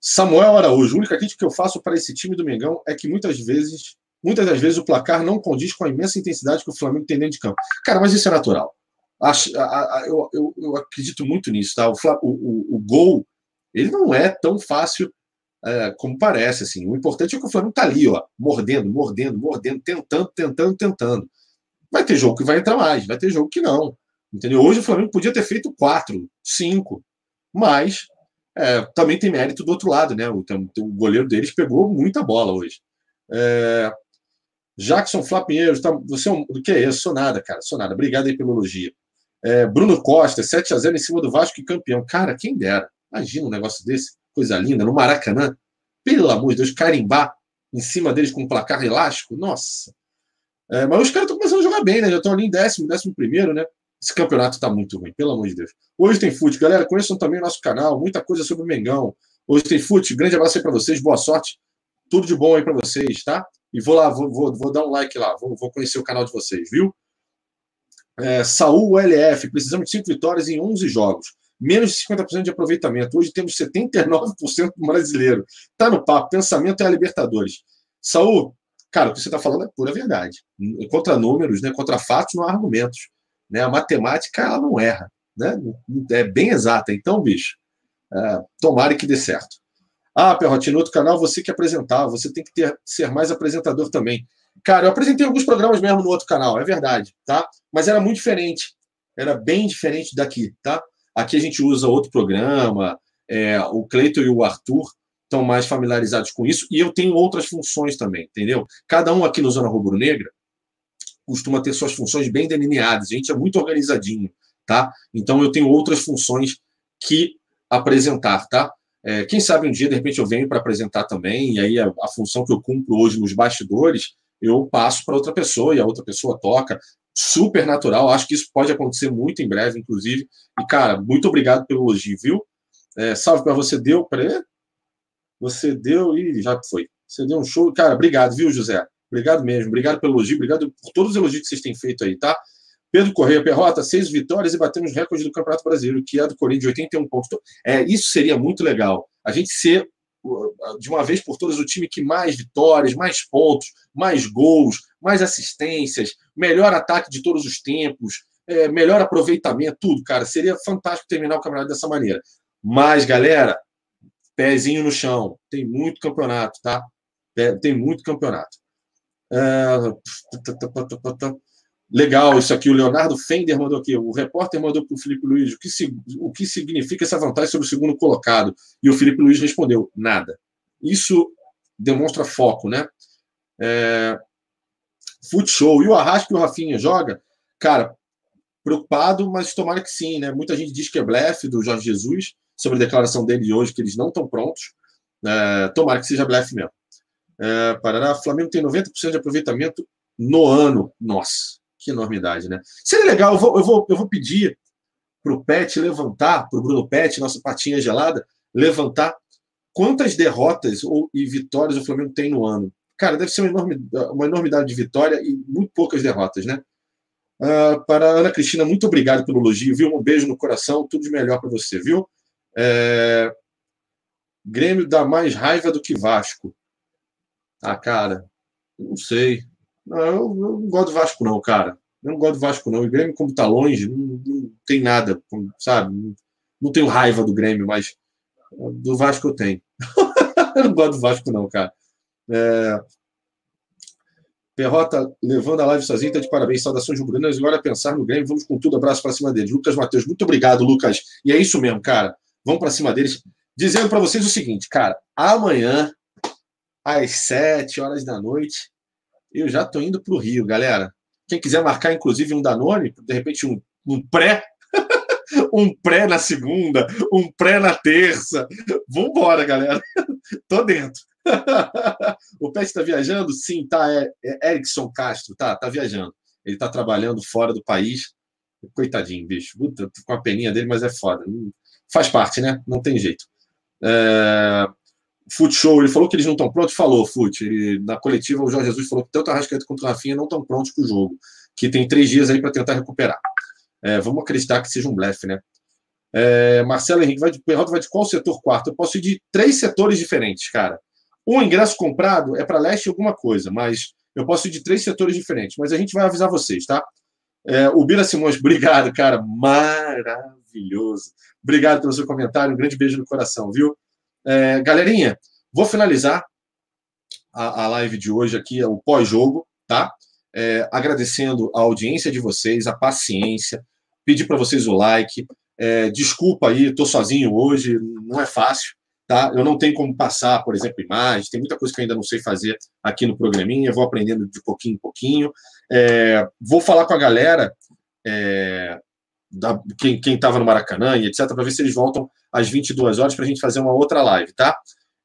Samuel Araújo, a única crítica que eu faço para esse time do Mengão é que muitas vezes muitas das vezes o placar não condiz com a imensa intensidade que o Flamengo tem dentro de campo. Cara, mas isso é natural. Acho, a, a, eu, eu, eu, acredito muito nisso, tá? O, o, o, gol, ele não é tão fácil é, como parece, assim. O importante é que o Flamengo tá ali, ó, mordendo, mordendo, mordendo, tentando, tentando, tentando. Vai ter jogo que vai entrar mais, vai ter jogo que não. Entendeu? Hoje o Flamengo podia ter feito quatro, cinco, mas é, também tem mérito do outro lado, né? O, o goleiro deles pegou muita bola hoje. É, Jackson Flá Pinheiro, tá, você é um, o que é isso? Sou nada, cara, sou nada. Obrigado aí pela elogio. É, Bruno Costa, 7 a 0 em cima do Vasco e campeão. Cara, quem dera. Imagina um negócio desse, coisa linda, no Maracanã. Pelo amor de Deus, carimbar em cima deles com um placar elástico. Nossa. É, mas os caras estão começando a jogar bem, né? Já estão ali em décimo, décimo primeiro, né? Esse campeonato está muito ruim, pelo amor de Deus. Hoje tem fute, galera. Conheçam também o nosso canal, muita coisa sobre o Mengão. Hoje tem fute. Grande abraço aí para vocês, boa sorte. Tudo de bom aí para vocês, tá? E vou lá, vou, vou, vou, dar um like lá, vou, vou conhecer o canal de vocês, viu? É, Saúl LF, precisamos de 5 vitórias em 11 jogos. Menos de 50% de aproveitamento. Hoje temos 79% do brasileiro. Tá no papo. Pensamento é a Libertadores. Saúl, cara, o que você está falando é pura verdade. Contra números, né, contra fatos, não há argumentos. Né? A matemática ela não erra. Né? É bem exata. Então, bicho, é, tomara que dê certo. Ah, Perrotinho, outro canal você que apresentava, você tem que ter, ser mais apresentador também. Cara, eu apresentei alguns programas mesmo no outro canal, é verdade, tá? Mas era muito diferente. Era bem diferente daqui, tá? Aqui a gente usa outro programa, é, o Cleiton e o Arthur estão mais familiarizados com isso, e eu tenho outras funções também, entendeu? Cada um aqui no Zona Rubro Negra costuma ter suas funções bem delineadas, a gente é muito organizadinho, tá? Então eu tenho outras funções que apresentar, tá? É, quem sabe um dia, de repente, eu venho para apresentar também, e aí a, a, função que eu cumpro hoje nos bastidores, eu passo para outra pessoa e a outra pessoa toca. Super natural, acho que isso pode acontecer muito em breve, inclusive. E, cara, muito obrigado pelo elogio, viu? É, salve para você, deu. Peraí. Você deu e já foi. Você deu um show. Cara, obrigado, viu, José? Obrigado mesmo. Obrigado pelo elogio, obrigado por todos os elogios que vocês têm feito aí, tá? Pedro Correia, Perrota, seis vitórias e batemos recorde do Campeonato Brasileiro, que é do Corinthians, de 81 pontos. É, isso seria muito legal. A gente ser, de uma vez por todas, o time que mais vitórias, mais pontos, mais gols, mais assistências, melhor ataque de todos os tempos, é, melhor aproveitamento, tudo, cara. Seria fantástico terminar o campeonato dessa maneira. Mas, galera, pezinho no chão. Tem muito campeonato, tá? É, tem muito campeonato. É... Legal, isso aqui. O Leonardo Fender mandou aqui. O repórter mandou para o Felipe Luiz o que, o que significa essa vantagem sobre o segundo colocado. E o Felipe Luiz respondeu: nada. Isso demonstra foco, né? É... Show. E o Arrasca que o Rafinha joga, cara, preocupado, mas tomara que sim, né? Muita gente diz que é blefe do Jorge Jesus sobre a declaração dele de hoje, que eles não estão prontos. É... Tomara que seja blefe mesmo. É... Paraná, Flamengo tem 90% de aproveitamento no ano. Nossa, que enormidade, né? Seria legal, eu vou, eu vou, eu vou pedir para o Pet levantar, para o Bruno Pet, nossa patinha gelada, levantar quantas derrotas ou, e vitórias o Flamengo tem no ano. Cara, deve ser uma, enorme, uma enormidade de vitória e muito poucas derrotas, né? Uh, para a Ana Cristina, muito obrigado pelo elogio, viu? Um beijo no coração, tudo de melhor para você, viu? É... Grêmio dá mais raiva do que Vasco. Ah, cara, não sei. Não, eu, eu, não gosto do Vasco, não, cara. Eu não gosto do Vasco, não. O Grêmio, como está longe, não, não, tem nada, sabe? Não, não tenho raiva do Grêmio, mas do Vasco eu tenho. eu não gosto do Vasco, não, cara. É... Perrota levando a live sozinho, tá de parabéns. Saudações rubro-negras. Agora pensar no Grêmio, vamos com tudo. Abraço para cima deles. Lucas Matheus, muito obrigado, Lucas. E é isso mesmo, cara. Vamos para cima deles. Dizendo para vocês o seguinte, cara. Amanhã, às sete horas da noite, eu já estou indo para o Rio, galera. Quem quiser marcar, inclusive, um Danone, de repente um, um pré, um pré na segunda, um pré na terça. Vambora, galera. Tô dentro. o Pet está viajando? Sim, tá. É, é Erickson Castro, tá, tá viajando. Ele está trabalhando fora do país. Coitadinho, bicho. Puta, com a peninha dele, mas é foda. Faz parte, né? Não tem jeito. É... Fute Show, ele falou que eles não estão prontos, falou, Fute. Na coletiva, o Jorge Jesus falou que tanto a Rascaeta quanto o Rafinha não estão prontos para o jogo, que tem três dias aí para tentar recuperar. É, vamos acreditar que seja um blefe, né? É, Marcelo Henrique, vai de, vai de qual setor quarto? Eu posso ir de três setores diferentes, cara. Um ingresso comprado é para leste alguma coisa, mas eu posso ir de três setores diferentes. Mas a gente vai avisar vocês, tá? É, o Bira Simões, obrigado, cara. Maravilhoso. Obrigado pelo seu comentário. Um grande beijo no coração, viu? É, galerinha, vou finalizar a, a, live de hoje aqui, o pós-jogo, tá? É, agradecendo a audiência de vocês, a paciência, pedir para vocês o like. É, desculpa aí, estou sozinho hoje, não é fácil, tá? Eu não tenho como passar, por exemplo, imagens, tem muita coisa que eu ainda não sei fazer aqui no programinha, vou aprendendo de pouquinho em pouquinho. É, vou falar com a galera, é, da, quem estava no Maracanã e etc., para ver se eles voltam às 22 horas para a gente fazer uma outra live, tá?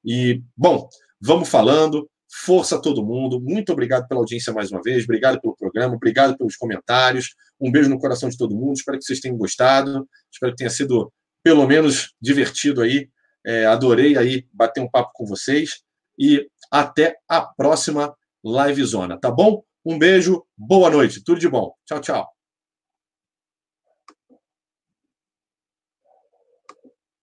E, bom, vamos falando. Força a todo mundo. Muito obrigado pela audiência mais uma vez. Obrigado pelo programa. Obrigado pelos comentários. Um beijo no coração de todo mundo. Espero que vocês tenham gostado. Espero que tenha sido, pelo menos, divertido aí. É, adorei aí bater um papo com vocês. E até a próxima live zona, tá bom? Um beijo, boa noite, tudo de bom. Tchau, tchau.